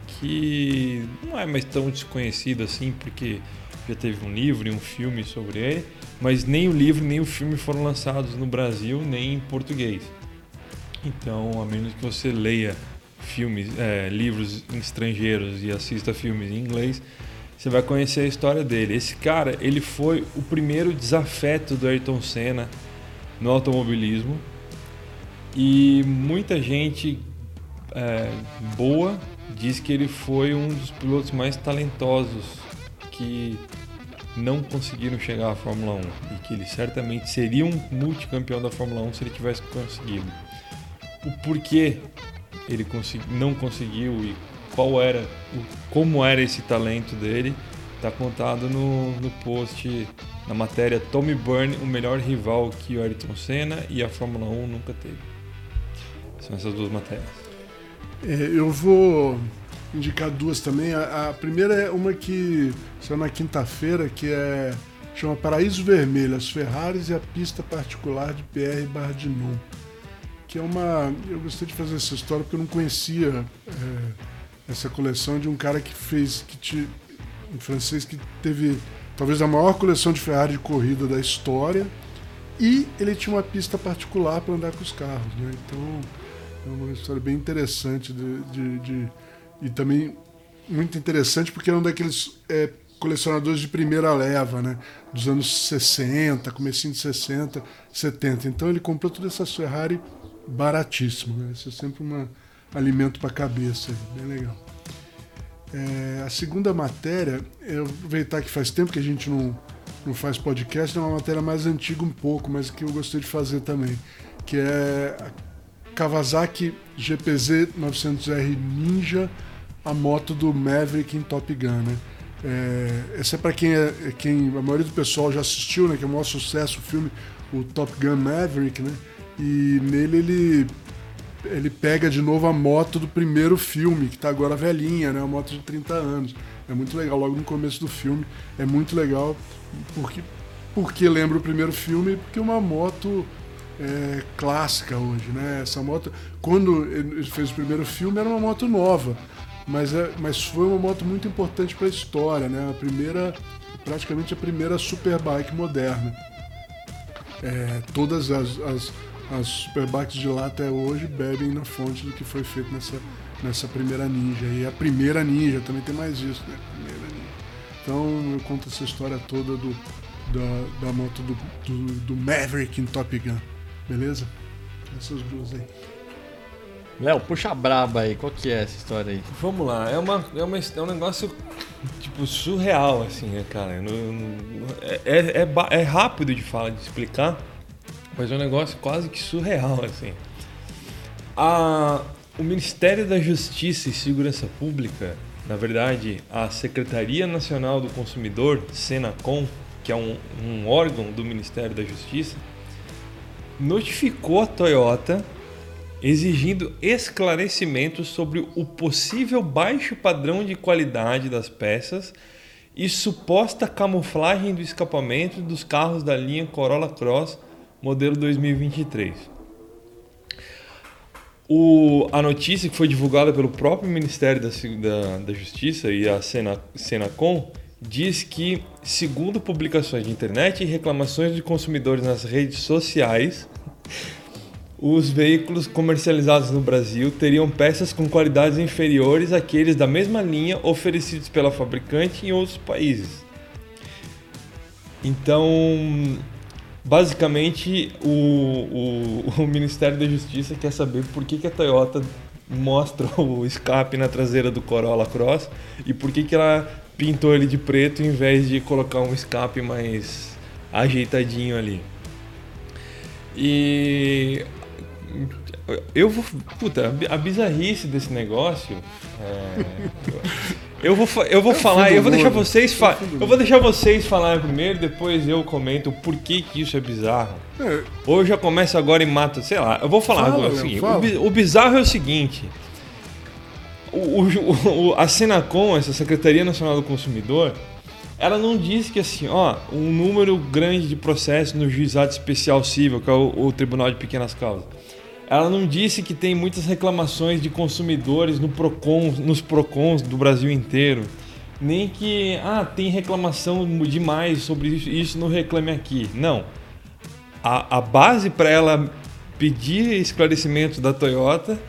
que não é mais tão desconhecido assim, porque já teve um livro e um filme sobre ele, mas nem o livro nem o filme foram lançados no Brasil nem em português. Então, a menos que você leia filmes, é, livros estrangeiros e assista filmes em inglês, você vai conhecer a história dele. Esse cara, ele foi o primeiro desafeto do Ayrton Senna no automobilismo e muita gente é, boa diz que ele foi um dos pilotos mais talentosos que não conseguiram chegar à Fórmula 1 e que ele certamente seria um multicampeão da Fórmula 1 se ele tivesse conseguido. O porquê ele não conseguiu e qual era, como era esse talento dele, está contado no, no post na matéria Tommy Byrne, o melhor rival que o Ayrton Senna e a Fórmula 1 nunca teve. São essas duas matérias.
É, eu vou indicar duas também. A, a, primeira é uma que saiu na quinta-feira, que é chama Paraíso Vermelho, as Ferraris e a pista particular de Pierre Bardinon. Que é uma. Eu gostei de fazer essa história porque eu não conhecia é, essa coleção de um cara que fez. que te, um francês que teve talvez a maior coleção de Ferrari de corrida da história. E ele tinha uma pista particular para andar com os carros. Né? Então é uma história bem interessante de, de, de, e também muito interessante porque é um daqueles é, colecionadores de primeira leva, né? Dos anos 60, comecinho de 60, 70. Então ele comprou todas essas Ferrari baratíssimo, né? Isso é sempre um alimento para a cabeça, bem legal. É, a segunda matéria, eu aproveitar que faz tempo que a gente não, não faz podcast, é uma matéria mais antiga um pouco, mas que eu gostei de fazer também, que é a Kawasaki GPZ 900R Ninja, a moto do Maverick em Top Gun, né? É, essa é para quem, é, quem a maioria do pessoal já assistiu, né? Que é o maior sucesso o filme, o Top Gun Maverick, né? E nele ele ele pega de novo a moto do primeiro filme, que está agora velhinha, né? Uma moto de 30 anos. É muito legal, logo no começo do filme. É muito legal, porque, porque lembra o primeiro filme, porque é uma moto é, clássica hoje, né? Essa moto, quando ele fez o primeiro filme, era uma moto nova, mas, é, mas foi uma moto muito importante para a história, né? A primeira, praticamente a primeira superbike moderna. é, todas as, as, as superbikes de lá até hoje bebem na fonte do que foi feito nessa, nessa primeira Ninja. E a primeira Ninja também tem mais isso, né? Primeira Ninja. Então eu conto essa história toda do, da, da moto do, do, do Maverick em Top Gun. Beleza? Essas duas aí.
Léo, puxa a braba aí, qual que é essa história aí?
Vamos lá, é, uma, é, uma, é um negócio tipo surreal, assim, né, cara? Não, não, é, é, é, é, rápido de falar, de explicar, mas é um negócio quase que surreal, assim. A, o Ministério da Justiça e Segurança Pública, na verdade, a Secretaria Nacional do Consumidor, Senacom, que é um, um órgão do Ministério da Justiça, notificou a Toyota exigindo esclarecimentos sobre o possível baixo padrão de qualidade das peças e suposta camuflagem do escapamento dos carros da linha Corolla Cross modelo 2023. O, a notícia que foi divulgada pelo próprio Ministério da, da, da Justiça e a Sena, Senacom diz que, segundo publicações de internet e reclamações de consumidores nas redes sociais, os veículos comercializados no Brasil teriam peças com qualidades inferiores àqueles da mesma linha oferecidos pela fabricante em outros países. Então, basicamente, o, o, o Ministério da Justiça quer saber por que, que a Toyota mostra o escape na traseira do Corolla Cross e por que, que ela pintou ele de preto em vez de colocar um escape mais ajeitadinho ali. E eu vou. Puta, a bizarrice desse negócio. É, eu vou, eu vou é falar, eu vou deixar vocês fa Eu vou deixar vocês falarem primeiro, depois eu comento por que, que isso é bizarro. É. Ou eu já começo agora e mato, sei lá. Eu vou falar fala, agora, assim, o, o, bizarro é o seguinte. O, o, a Senacom, essa Secretaria Nacional do Consumidor, ela não diz que assim, ó, um número grande de processos no juizado especial civil, que é o, o Tribunal de Pequenas Causas ela não disse que tem muitas reclamações de consumidores no Procon, nos Procons do Brasil inteiro. Nem que ah, tem reclamação demais sobre isso, isso não reclame aqui. Não. A, a base para ela pedir esclarecimento da Toyota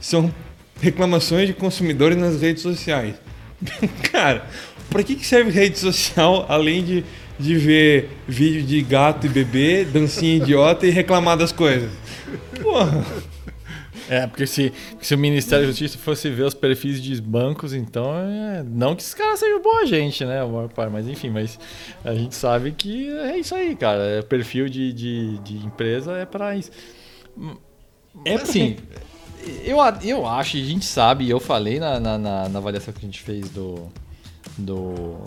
são reclamações de consumidores nas redes sociais. Cara, para que, serve rede social além de, de ver vídeo de gato e bebê, dancinha idiota e reclamar das coisas? Porra.
É, porque se, se o Ministério da Justiça fosse ver os perfis de bancos, então, é, não que esses caras sejam boa gente, né? Mas enfim, mas a gente sabe que é isso aí, cara. É, perfil de, de, de empresa é para isso. É assim, eu, eu acho, a gente sabe, eu falei na, na, na, na avaliação que a gente fez do. do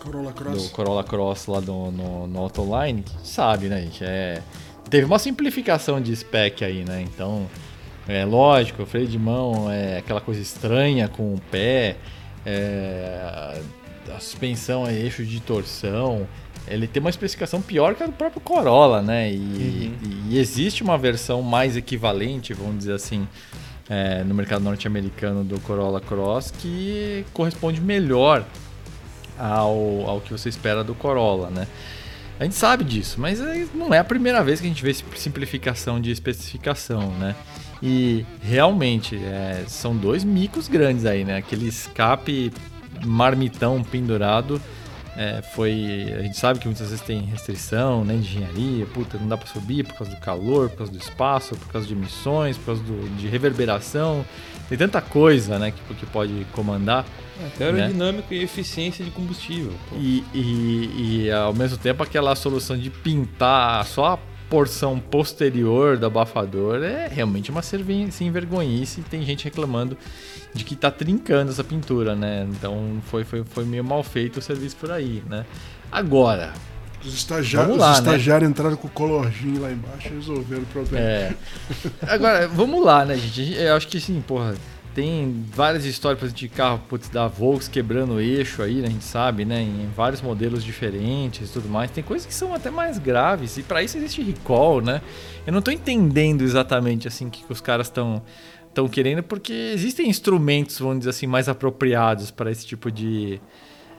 Corolla Cross.
Do Corolla Cross lá do, no, no Autoline, sabe, né, gente? É teve uma simplificação de spec aí, né? Então, é lógico, o freio de mão é aquela coisa estranha com o pé, é, a suspensão é eixo de torção. Ele tem uma especificação pior que a do próprio Corolla, né? E, uhum. e existe uma versão mais equivalente, vamos dizer assim, é, no mercado norte-americano do Corolla Cross que corresponde melhor ao, ao que você espera do Corolla, né? A gente sabe disso, mas é, não é a primeira vez que a gente vê simplificação de especificação, né? E realmente é, são dois micos grandes aí, né? Aquele escape marmitão pendurado é, foi. A gente sabe que muitas vezes tem restrição né, engenharia, puta, não dá para subir por causa do calor, por causa do espaço, por causa de emissões, por causa do, de reverberação. Tem tanta coisa né, que, que pode comandar.
É, até aerodinâmica né? e eficiência de combustível.
E, e, e, ao mesmo tempo aquela solução de pintar só a porção posterior do abafador é realmente uma sem vergonhice e tem gente reclamando de que está trincando essa pintura, né? Então foi, foi, foi meio mal feito o serviço por aí, né? Agora,
os estagiários, lá, os né? estagiários né? entraram com o colorzinho lá embaixo e resolveram o problema.
É. Agora, vamos lá, né, gente? Eu acho que sim, porra. Tem várias histórias de carro putz, da Volks quebrando o eixo aí, né? A gente sabe, né? Em vários modelos diferentes e tudo mais. Tem coisas que são até mais graves e para isso existe recall, né? Eu não estou entendendo exatamente assim o que, que os caras estão estão querendo porque existem instrumentos, vamos dizer assim, mais apropriados para esse tipo de,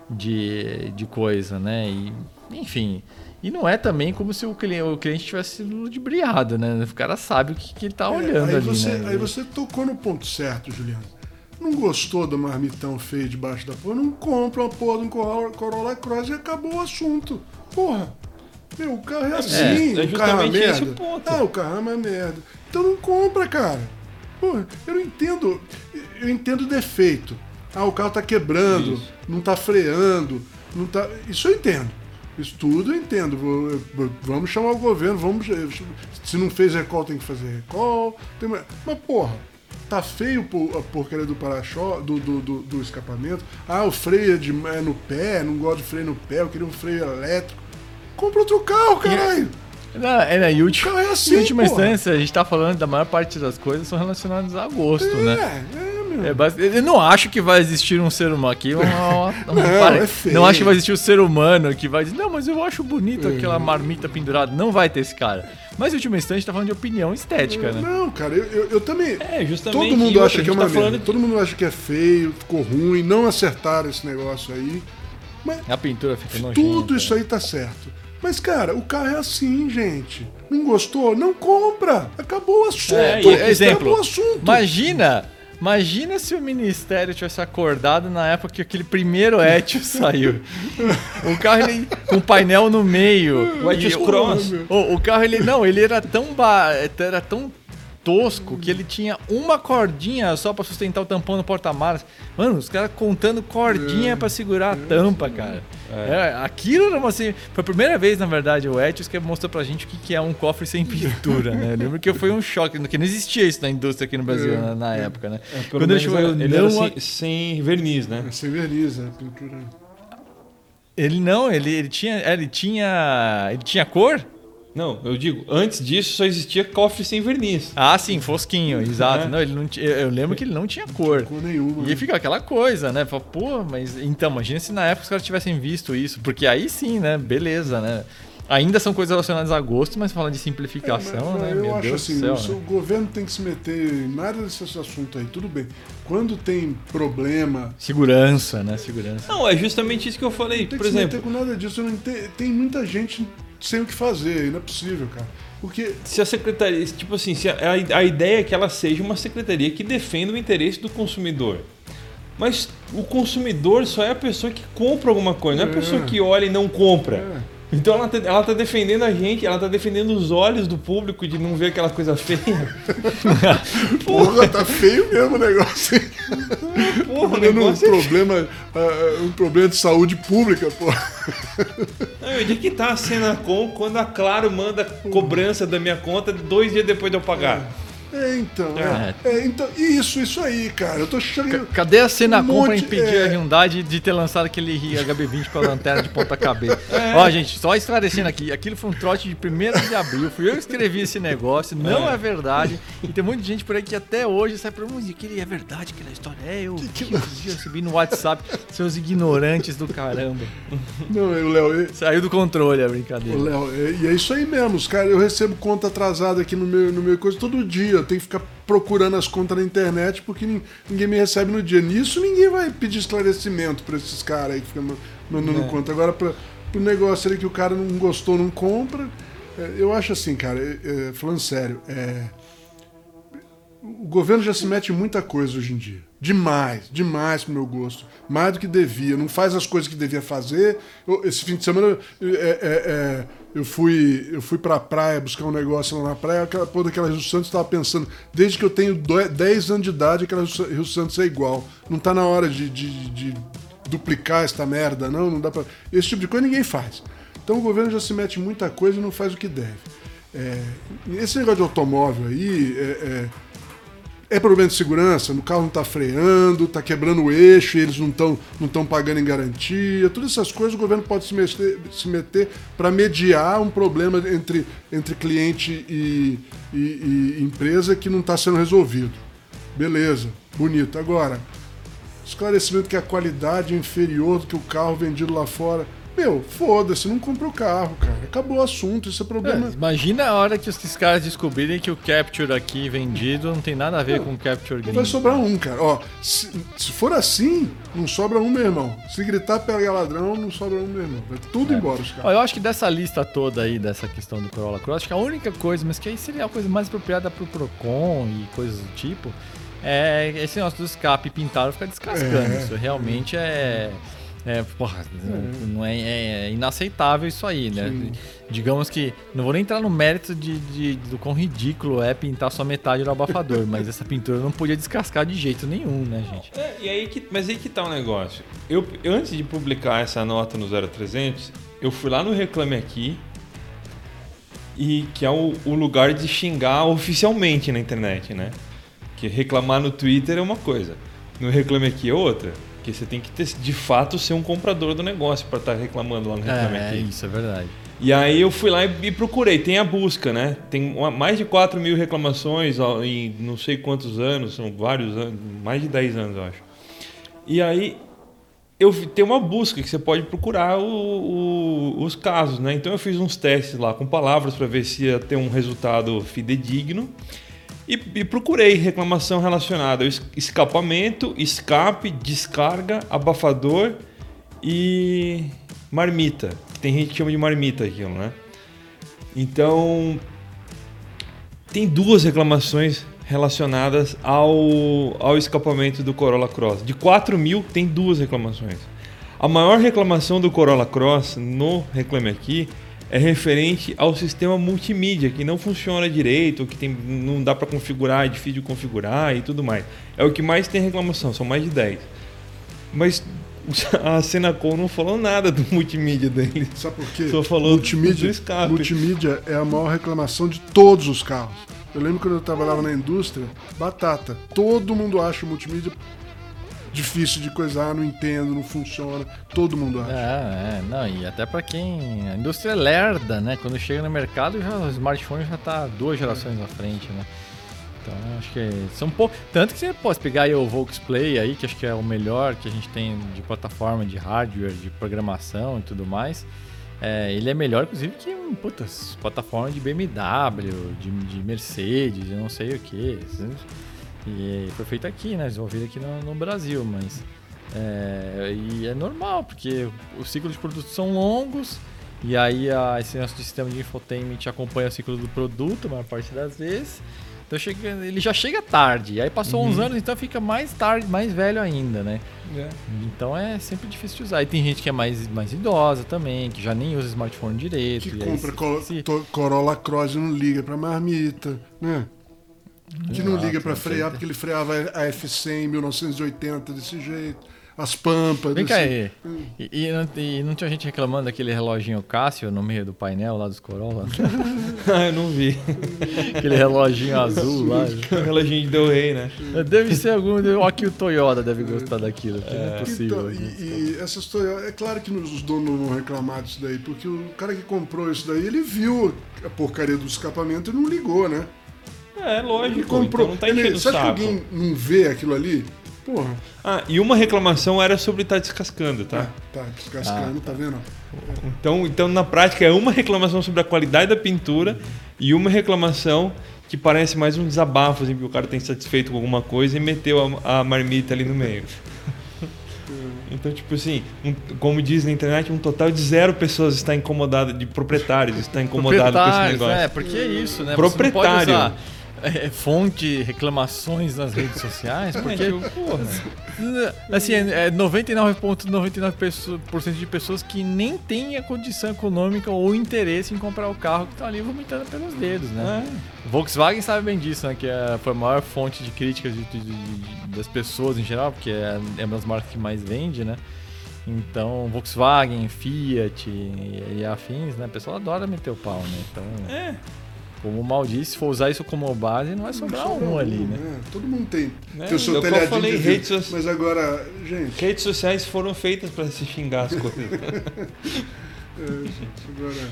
de, de coisa, né? E, enfim, E não é também como se o cliente, o cliente tivesse sido ludibriado, né? O cara sabe o que, que ele tá olhando
aí
ali,
você,
né?
Aí você tocou no ponto certo, Juliano. Não gostou do marmitão feio debaixo da porra? Não compra uma porra de um Corolla, Cross e acabou o assunto. Porra. Meu, o carro é assim.
é
o carro é uma
justamente esse
merda.
o.
Ah, o carro é uma merda. Então não compra, cara. Porra, eu não entendo. Eu entendo defeito. Ah, o carro tá quebrando,
Isso.
não tá freando, não tá. Isso eu entendo. Isso tudo eu entendo. Vamos chamar o governo, vamos. Se não fez recall, tem que fazer recall. Tem Mas, porra, tá feio a porcaria do para-choque, do, do, do- do escapamento. Ah, o freio é, de, é no pé, não gosto de freio no pé, eu queria um freio elétrico. Compra outro carro, caralho!
Não, é, né, e última,
Carro é assim,
em última
porra.
instância, a gente tá falando da maior parte das coisas são relacionadas a gosto,
É,
né?
é, meu.
É, eu não acho que vai existir um ser humano aqui. uma- uma- uma-
Não,
pare-
é
não acho que vai existir um ser humano que vai dizer, não, mas eu acho bonito
É.
aquela marmita pendurada. Não vai ter esse cara. Mas em última gente tá falando de opinião estética, né?
Não, cara, eu, eu, eu também.
É, justamente.
Todo mundo
outra,
acha que é uma
tá
merda. Todo mundo acha que é feio, ficou ruim, não acertaram esse negócio aí. Mas
A pintura fica nojenta.
tudo isso aí tá certo. Mas, cara, o carro é assim, gente. Não gostou? Não compra. Acabou o assunto.
É,
Acabou
exemplo,
o assunto.
imagina, imagina se o ministério tivesse acordado na época que aquele primeiro Etios saiu. O carro ele, com painel no meio.
O Etios Cross.
O, o carro ele não, ele era tão ba, era tão tosco que ele tinha uma cordinha só pra sustentar o tampão no porta-malas. Mano, os caras contando cordinha pra segurar a tampa, cara. É, aquilo era uma assim, foi a primeira vez, na verdade, o Etios que mostrou pra gente o que que é um cofre sem pintura, né? Eu lembro que foi um choque, que não existia isso na indústria aqui no Brasil na, na época, né?
Pelo
Quando ele chegou,
era-
eu
ele era
não
sem, sem verniz, né?
É sem verniz, a pintura.
Ele não, ele, ele tinha, ele tinha, ele tinha cor?
Não, eu digo, antes disso só existia cofre sem verniz.
Ah, sim, fosquinho, exato.
É.
Não, ele não tinha, eu lembro que ele não tinha cor.
Cor nenhuma.
E aí fica aquela coisa, né? Fala, pô, mas então, imagina se na época os caras tivessem visto isso, porque aí sim, né? Beleza, né? Ainda são coisas relacionadas a gosto, mas falando de simplificação,
Mas,
né?
eu
Meu
acho
Deus
assim,
do céu.
o, seu-
né?
o governo tem que se meter em nada desse assunto aí, tudo bem. Quando tem problema,
Segurança, né? Segurança.
Não, é justamente isso que eu falei.
tem que
Por
se
exemplo,
meter com nada disso. Não tem muita gente sem o que fazer, não é possível, cara. Porque
se a secretaria, tipo assim, se a, a- a ideia é que ela seja uma secretaria que defenda o interesse do consumidor. Mas o consumidor só é a pessoa que compra alguma coisa, não é a
É.
pessoa que olha e não compra.
É.
Então ela tá, ela tá defendendo a gente, ela tá defendendo os olhos do público de não ver aquela coisa feia.
Porra, tá feio mesmo o negócio.
Porra, o
Tá dando um
negócio é...
problema, ah, um problema de saúde pública, porra.
Não, onde é que tá a cena com quando a Claro manda cobrança da minha conta dois dias depois de eu pagar?
É, então, é.
É.
É, então, isso, isso aí, cara. Eu tô chegando.
Cadê a cena
Um
compra
monte-
impedir
é.
a Hyundai de, ter lançado aquele HB20 com a lanterna de ponta cabeça? Ó, gente, só esclarecendo aqui, aquilo foi um trote de 1 de abril, fui eu que escrevi esse negócio, não é, verdade. E tem muita gente por aí que até hoje sai pra mim, aquele é verdade, aquela história é eu que, eu recebi no WhatsApp, seus ignorantes do caramba.
Não, o Léo,
Saiu do controle a brincadeira.
Léo, é- e é isso aí mesmo, os cara, eu recebo conta atrasada aqui no meu, no meu coisa todo dia. Eu tenho que ficar procurando as contas na internet porque nin- ninguém me recebe no dia. Nisso ninguém vai pedir esclarecimento pra esses caras aí que ficam ma- mandando
É.
conta. Agora, pra, pro negócio ali que o cara não gostou, não compra. é, eu acho assim, cara, é, é, falando sério, é, o governo já se mete em muita coisa hoje em dia. Demais, demais pro meu gosto. Mais do que devia. Não faz as coisas que devia fazer. Eu- esse fim de semana é, é, é, eu fui eu fui pra praia buscar um negócio lá na praia. Aquela porra daquela Rio Santos tava pensando, desde que eu tenho do- 10 anos de idade, aquela Rio Sa- Rio Santos é igual. Não tá na hora de, de, de duplicar esta merda, não. Não dá pra. Esse tipo de coisa ninguém faz. Então o governo já se mete em muita coisa e não faz o que deve. É, esse negócio de automóvel aí é- problema de segurança, o carro não tá freando, tá quebrando o eixo eles não estão não tão pagando em garantia. Todas essas coisas o governo pode se meter, se meter para mediar um problema entre, entre cliente e, e- e empresa que não está sendo resolvido. Beleza, bonito. Agora, esclarecimento que a qualidade é inferior do que o carro vendido lá fora. Meu, foda-se, não compra o carro, cara. Acabou o assunto, esse é problema.
É, imagina a hora que esses caras descobrirem que o Capture aqui vendido não tem nada a ver
Não,
com o Capture gringo.
vai sobrar um, cara. Ó, se, se for assim, não sobra um, meu irmão. Se gritar pega ladrão, não sobra um, meu irmão. Vai tudo embora os
Ó,
caras.
eu acho que dessa lista toda aí, dessa questão do Corolla Cross, acho que a única coisa, mas que aí seria a coisa mais apropriada pro Procon e coisas do tipo, é esse negócio do escape pintado ficar descascando.
É.
Isso realmente é. É, porra, não é, é inaceitável isso aí, né?
Sim.
Digamos que. Não vou nem entrar no mérito de, de- do quão ridículo é pintar só metade do abafador, mas essa pintura não podia descascar de jeito nenhum, né, gente?
É, e aí que, mas aí que tá o negócio. Eu, eu, antes de publicar essa nota no 0300, eu fui lá no Reclame Aqui, e que é o, o lugar de xingar oficialmente na internet, né? Que reclamar no Twitter é uma coisa, no Reclame Aqui é outra. Que você tem que ter, de fato ser um comprador do negócio para estar reclamando lá no Reclame
É,
Aqui.
isso é verdade.
E aí eu fui lá e, procurei, tem a busca, né? Tem uma- mais de 4 mil reclamações em não sei quantos anos, são vários anos, mais de 10 anos, eu acho. E aí eu tem uma busca que você pode procurar o- o- os casos, né? Então eu fiz uns testes lá com palavras para ver se ia ter um resultado fidedigno. E, e procurei reclamação relacionada escapamento, escape, descarga, abafador e marmita. Tem gente que chama de marmita aquilo, né? Então, tem duas reclamações relacionadas ao, ao escapamento do Corolla Cross. De 4 mil, tem duas reclamações. A maior reclamação do Corolla Cross no Reclame Aqui é referente ao sistema multimídia, que não funciona direito, que tem, não dá para configurar, é difícil de configurar e tudo mais. É o que mais tem reclamação, são mais de 10. Mas a Senacom não falou nada do multimídia dele.
Sabe por quê?
Só falou
multimídia,
do escape.
multimídia é a maior reclamação de todos os carros. Eu lembro quando eu trabalhava na indústria, batata. Todo mundo acha o multimídia difícil de coisar, não entendo, não funciona. Todo mundo acha.
É, é, não, e até pra quem. A indústria é lerda, né? Quando chega no mercado, já, o smartphone já tá duas gerações à frente, né? Então acho que são pouco. Tanto que você pode pegar aí o Volksplay aí, que acho que é o melhor que a gente tem de plataforma, de hardware, de programação e tudo mais. É, ele é melhor, inclusive, que putas, plataforma de BMW, de, de Mercedes, eu não sei o que. E foi feito aqui, né? Desenvolvido aqui no, no Brasil, mas. É, e é normal, porque os ciclos de produto são longos, e aí a, esse nosso sistema de infotainment acompanha o ciclo do produto, a maior parte das vezes. Então chega, ele já chega tarde, aí passou uns anos, então fica mais tarde, mais velho ainda, né? Então é sempre difícil de usar. E tem gente que é mais, mais idosa também, que já nem usa smartphone direito.
Que
e aí
compra
se-
co-
se-
Corolla Cross e não liga pra marmita, né? Que não liga pra
não
frear porque ele freava a F100 em 1980 desse jeito. As pampas.
Vem
desse...
cá aí. E, e não, e não tinha gente reclamando daquele reloginho Cássio no meio do painel lá dos Corolla?
ah, eu não vi.
Aquele reloginho azul lá.
o reloginho de Del Rey, né?
Deve ser algum. Ó, que o Toyota deve gostar daquilo. porque não é possível.
Então, e, e essas Toyota, é claro que os donos não vão reclamar disso daí, porque o cara que comprou isso daí, ele viu a porcaria do escapamento e não ligou, né?
É, lógico.
Ele comprou.
Então não tá
ele,
saco.
que alguém não vê aquilo ali? Porra.
Ah, e uma reclamação era sobre estar descascando, tá?
Tá, tá descascando, tá vendo?
Então, então, na prática, é uma reclamação sobre a qualidade da pintura e uma reclamação que parece mais um desabafo, assim, que o cara tem satisfeito com alguma coisa e meteu a, a marmita ali no meio. Então, tipo assim, um- como diz na internet, um total de zero pessoas está incomodada, de proprietários está incomodado com esse negócio.
É, porque é isso, né?
Proprietário.
Usar é, fonte reclamações nas redes sociais, porque
tipo, porra.
assim, é é 99,99% de pessoas que nem têm a condição econômica ou interesse em comprar o carro que estão ali vomitando pelos dedos, né? Volkswagen sabe bem disso, né? Que é, foi a maior fonte de críticas de- de- de- das pessoas em geral, porque é, é uma das marcas que mais vende, né? Então, Volkswagen, Fiat e, e afins, né? O pessoal adora meter o pau, né? Então,
É,
como o mal disse, se for usar isso como base, não vai sobrar
Sobra
um ali, né?
né? Todo mundo tem,
Né?
tem o seu
É o que eu
telhadinho
falei,
de
redes sociais-
Mas agora, gente,
redes sociais foram feitas para se xingar as coisas.
é, gente, agora,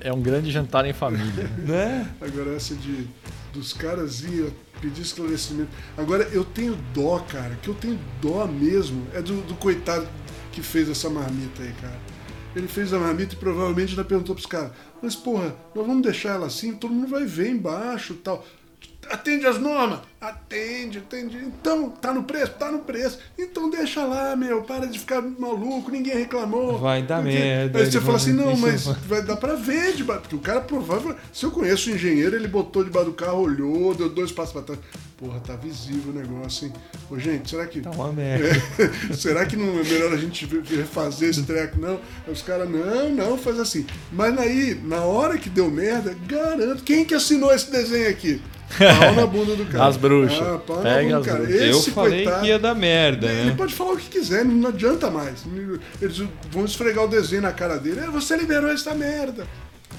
É um grande jantar em família.
né?
agora essa de dos caras ir pedir esclarecimento. Agora eu tenho dó, cara, que eu tenho dó mesmo. É do, do coitado que fez essa marmita aí, cara. Ele fez a marmita e provavelmente ainda perguntou pros caras, mas porra, nós vamos deixar ela assim, todo mundo vai ver embaixo tal. Atende as normas? Atende, atende. Então, tá no preço? Tá no preço. Então deixa lá, meu. Para de ficar maluco, ninguém reclamou.
Vai dar merda.
Aí você fala assim, não, mas
vai-
dar pra ver debaixo. Porque o cara provável. Se eu conheço o engenheiro, ele botou debaixo do carro, olhou, deu dois passos pra trás. Porra, tá visível o negócio, hein? Ô, gente, será que.
Tá uma merda.
É, será que não é melhor a gente refazer esse treco? Não. Aí Os caras, não, não, faz assim. Mas aí, na hora que deu merda, garanto. Quem que assinou esse desenho aqui? Pau na bunda do cara.
As bruxas.
Ah, pau na
Pega
bunda do
as
cara.
bruxas.
Eu
Esse
falei
coitado-
que ia dar merda,
ele
né?
pode falar o que quiser, não adianta mais. Eles vão esfregar o desenho na cara dele. "É, Você liberou essa merda.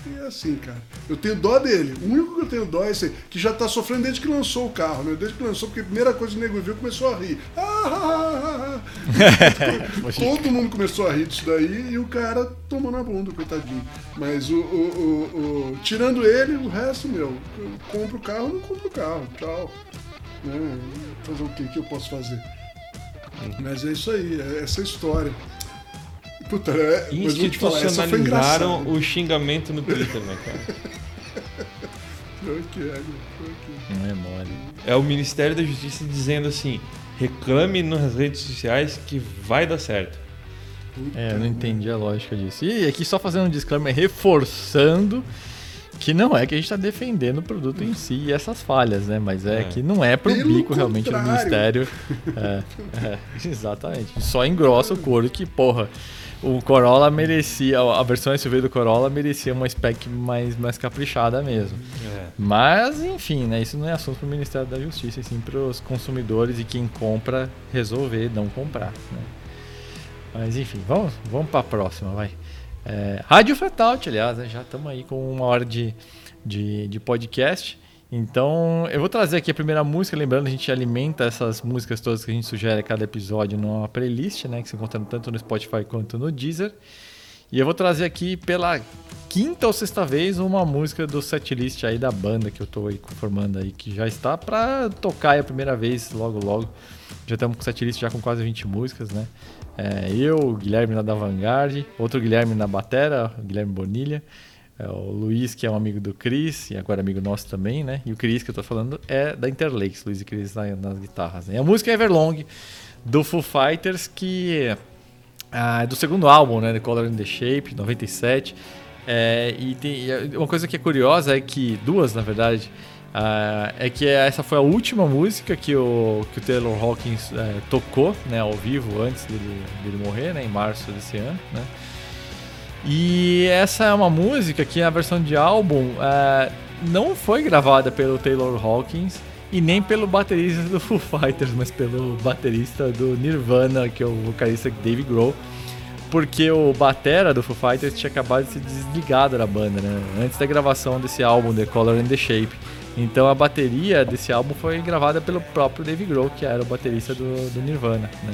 E é assim, cara. Eu tenho dó dele. O único que eu tenho dó é esse aí, que já tá sofrendo desde que lançou o carro, né? Desde que lançou, porque a primeira coisa que o nego viu começou a rir. Ah, ah, ah, ah. Todo mundo começou a rir disso daí e o cara tomou na bunda, coitadinho. Mas o, o- o- o- tirando ele, o resto, meu, eu compro o carro, não compro o carro. Tchau. Né? Fazer o que que eu posso fazer? Mas é isso aí, é essa história. Puta, é, te falar.
Institucionalizaram o xingamento no Twitter, né, cara?
Foi é, foi que
Não é mole.
É o Ministério da Justiça dizendo assim: reclame nas redes sociais que vai dar certo.
É, eu não entendi a lógica disso. E aqui só fazendo um disclaimer, reforçando que não é que a gente está defendendo o produto em si e essas falhas, né? Mas é,
É.
que não é pro
Pelo
bico realmente do. Ministério. É, é, exatamente. Só engrossa o couro que, porra, o Corolla merecia, a versão SUV do Corolla merecia uma spec mais, mais caprichada mesmo.
É.
Mas, enfim, né? Isso não é assunto para o Ministério da Justiça, e sim para os consumidores e quem compra resolver não comprar. Né? Mas, enfim, vamos, vamos para a próxima, vai. É, Rádio Fatality, aliás, né, já estamos aí com uma hora de, de, de podcast. Então, eu vou trazer aqui a primeira música. Lembrando, a gente alimenta essas músicas todas que a gente sugere a cada episódio numa playlist, né? Que se encontra tanto no Spotify quanto no Deezer. E eu vou trazer aqui pela quinta ou sexta vez uma música do setlist aí da banda que eu tô aí formando aí, que já está para tocar a primeira vez logo logo. Já estamos com o setlist já com quase 20 músicas, né? É, eu, Guilherme na da Vanguard, outro Guilherme na batera, Guilherme Bonilha, é, o Luiz, que é um amigo do Cris, e agora amigo nosso também, né? E o Cris, que eu tô falando, é da Interlakes, Luiz e Cris na- nas guitarras. Né? A música é Everlong, do Foo Fighters, que ah, é do segundo álbum, né? The Color and the Shape, 97. É, e tem, e uma coisa que é curiosa é que, duas na verdade, ah, é que essa foi a última música que o, que o Taylor Hawkins é, tocou né, ao vivo antes dele, dele morrer, né, em março desse ano. Né? E essa é uma música que a versão de álbum é, não foi gravada pelo Taylor Hawkins e nem pelo baterista do Foo Fighters, mas pelo baterista do Nirvana, que é o vocalista Dave Grohl porque o batera do Foo Fighters tinha acabado de ser desligado da banda, né? Antes da gravação desse álbum, The Color and the Shape. Então a bateria desse álbum foi gravada pelo próprio Dave Grohl, que era o baterista do, do Nirvana, né?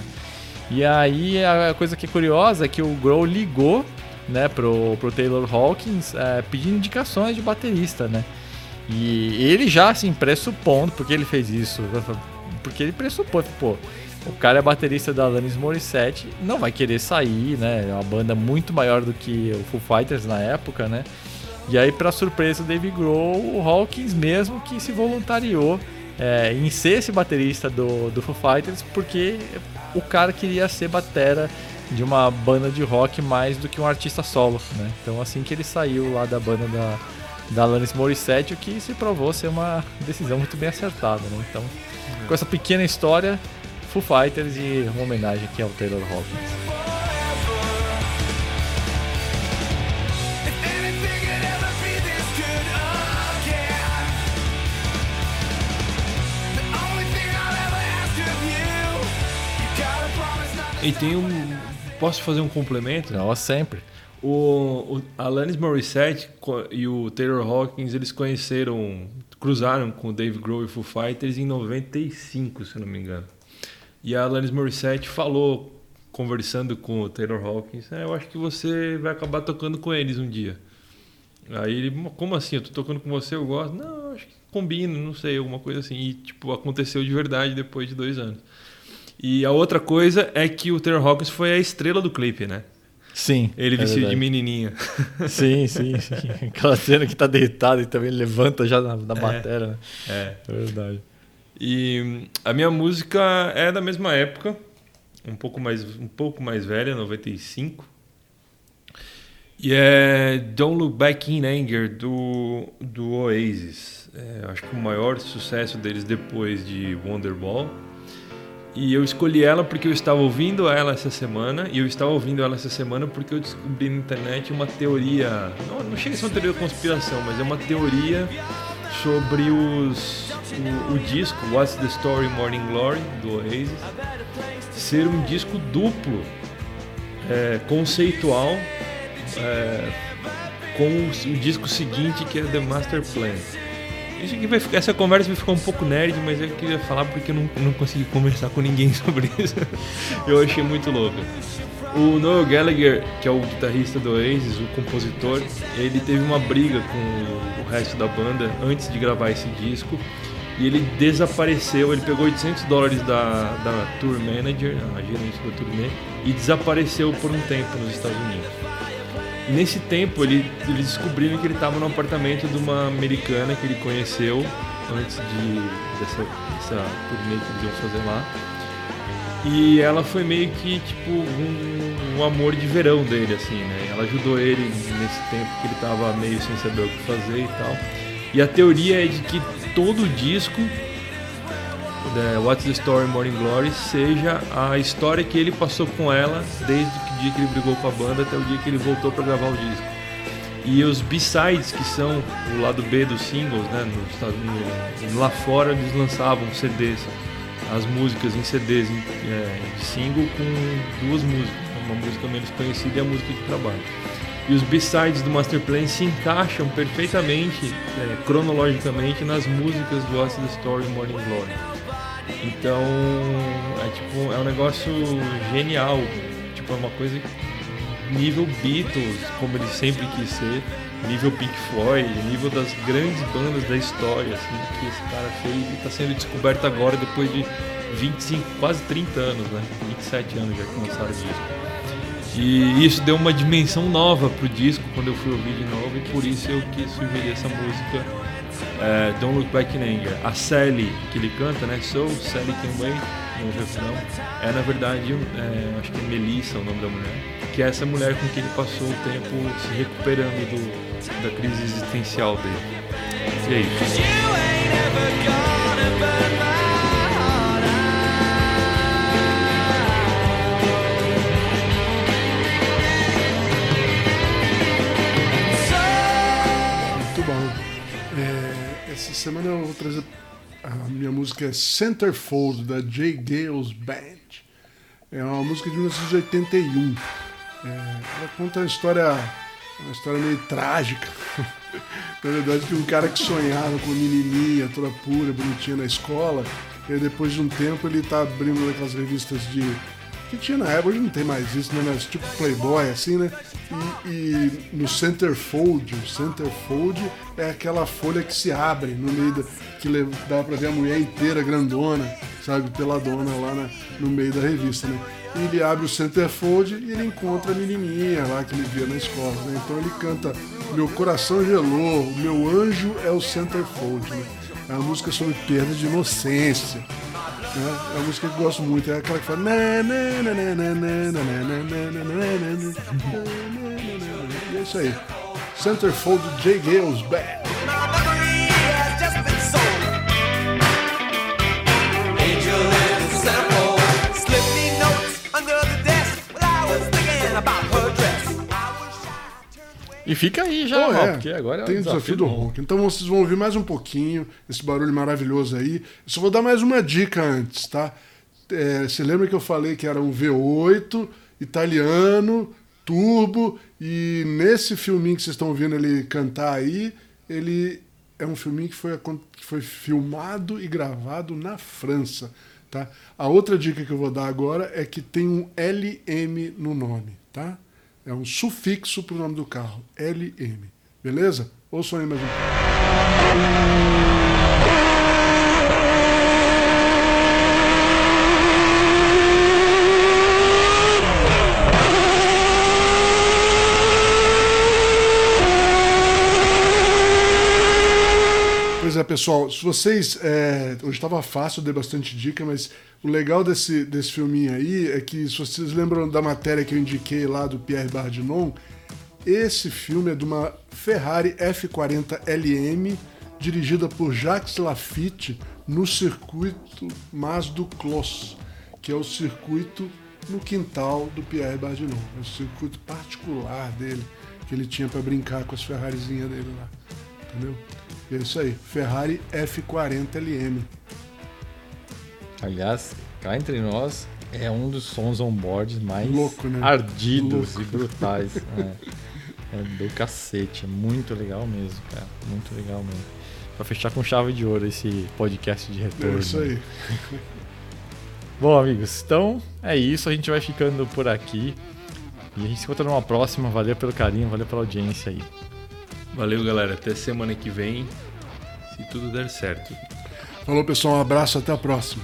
E aí a coisa que é curiosa é que o Grohl ligou, né, pro, pro Taylor Hawkins é, pedindo indicações de baterista, né? E ele já, assim, pressupondo, porque ele fez isso, porque ele pressupôs, pô, o cara é baterista da Alanis Morissette, não vai querer sair, né? É uma banda muito maior do que o Foo Fighters na época, né? E aí, pra surpresa do Dave Grohl, o Hawkins mesmo que se voluntariou é, em ser esse baterista do, do Foo Fighters, porque o cara queria ser batera de uma banda de rock mais do que um artista solo, né? Então assim que ele saiu lá da banda da, da Alanis Morissette, o que se provou ser uma decisão muito bem acertada, né? Então, com essa pequena história, Foo Fighters e uma homenagem aqui ao Taylor Hawkins.
E tem um. Posso fazer um complemento?
Não, sempre.
O, o Alanis Morissette e o Taylor Hawkins, eles conheceram, cruzaram com o Dave Grohl e Foo Fighters em 95, se não me engano. E a Alanis Morissette falou, conversando com o Taylor Hawkins, "É, eu acho que você vai acabar tocando com eles um dia. Aí ele, como assim? Eu tô tocando com você, eu gosto. Não, acho que combina, não sei, alguma coisa assim. E, tipo, aconteceu de verdade depois de dois anos. E a outra coisa é que o Taylor Hawkins foi a estrela do clipe, né?
Sim.
Ele
é
vestido de menininha.
Sim, sim, sim. Aquela cena que tá deitado e também levanta já na, na bateria, né?
É.
É verdade.
E hum, a minha música é da mesma época, um pouco mais, um pouco mais velha, 95. E é Don't Look Back in Anger do, do Oasis. É, acho que o maior sucesso deles depois de Wonderwall. E eu escolhi ela porque eu estava ouvindo ela essa semana. E eu estava ouvindo ela essa semana porque eu descobri na internet uma teoria. Não, não chega a ser uma teoria da conspiração, mas é uma teoria sobre os, o, o disco What's the Story Morning Glory do Oasis ser um disco duplo, é, conceitual, é, com o, o disco seguinte que é The Master Plan. Isso aqui vai, ficar- essa conversa vai ficar um pouco nerd, mas eu queria falar porque eu não, não consegui conversar com ninguém sobre isso. eu achei muito louco. O Noel Gallagher, que é o guitarrista do Oasis, o compositor, ele teve uma briga com o resto da banda antes de gravar esse disco e ele desapareceu. Ele pegou 800 dólares da, da tour manager, a gerente da turnê, e desapareceu por um tempo nos Estados Unidos. Nesse tempo ele, eles descobriram que ele estava no apartamento de uma americana que ele conheceu antes de, dessa, dessa turnê que eles iam fazer lá. E ela foi meio que tipo um, um amor de verão dele, assim, né? Ela ajudou ele nesse tempo que ele tava meio sem saber o que fazer e tal. E a teoria é de que todo disco, né, What's the Story Morning Glory, seja a história que ele passou com ela desde o dia que ele brigou com a banda até o dia que ele voltou para gravar o disco. E os B-sides, que são o lado B dos singles, né? Estados Unidos, lá fora eles lançavam CDs, as músicas em CDs em, é, de single com duas músicas, uma música menos conhecida e a música de trabalho. E os B-sides do Master Plan se encaixam perfeitamente, é, cronologicamente, nas músicas do the Story Morning Glory. Então, é tipo, é um negócio genial. Uma coisa nível Beatles, como ele sempre quis ser, nível Pink Floyd, nível das grandes bandas da história, assim, que esse cara fez e está sendo descoberto agora depois de 25, quase 30 anos, né? 27 anos já que lançaram o disco. E isso deu uma dimensão nova pro disco quando eu fui ouvir de novo e por isso eu quis sugerir essa música é, Don't Look Back in Anger. A Sally que ele canta, né? So Sally Can Wait no refrão é na verdade, é, acho que é Melissa o nome da mulher, que é essa mulher com quem ele passou o tempo se recuperando do, da crise existencial dele. E.
É, essa semana eu vou trazer. A minha música é Centerfold, da J. Gales Band. É uma música de 1981. É, ela conta uma história, uma história meio trágica. na verdade, de um cara que sonhava com menininha toda pura, bonitinha na escola. E depois de um tempo, ele tá abrindo aquelas revistas de que tinha na época, hoje não tem mais isso, né? Mas tipo Playboy, assim, né? E, e no centerfold, o centerfold é aquela folha que se abre no meio da. que dá pra ver a mulher inteira grandona, sabe? Peladona lá na- no meio da revista, né? E ele abre o centerfold e ele encontra a menininha lá que ele via na escola, né? Então ele canta Meu coração gelou, meu anjo é o centerfold, né? É uma música sobre perda de inocência. Né? É uma música que eu gosto muito. É aquela que fala. É isso aí. Centerfold J. Gales Band.
E fica aí já, ó,
é,
porque agora é
tem o desafio do ronco. Então vocês vão ouvir mais um pouquinho esse barulho maravilhoso aí. Eu só vou dar mais uma dica antes, tá? É, você lembra que eu falei que era um V8 italiano, turbo, e nesse filminho que vocês estão ouvindo ele cantar aí, ele é um filminho que foi, que foi filmado e gravado na França. Tá? A outra dica que eu vou dar agora é que tem um LM no nome, tá? É um sufixo para o nome do carro, LM. Beleza? Ouçam aí mais um. Pois é, pessoal, se vocês. É... Hoje estava fácil, dei bastante dica, mas o legal desse, desse filminho aí é que, se vocês lembram da matéria que eu indiquei lá do Pierre Bardinon, esse filme é de uma Ferrari F40 LM, dirigida por Jacques Lafitte, no circuito Mas do Clos, que é o circuito no quintal do Pierre Bardinon. É o circuito particular dele, que ele tinha para brincar com as Ferrarizinhas dele lá. Entendeu? E é isso aí, Ferrari F40 LM.
Aliás, cá entre nós, é um dos sons on-board mais
Louco, né?
ardidos
Louco.
e brutais. é. É do cacete, é muito legal mesmo, cara. Muito legal mesmo. Pra fechar com chave de ouro esse podcast de retorno.
É isso aí.
Bom, amigos, então é isso. A gente vai ficando por aqui. E a gente se encontra numa próxima. Valeu pelo carinho, valeu pela audiência aí.
Valeu, galera. Até semana que vem, se tudo der certo.
Falou, pessoal. Um abraço, até a próxima.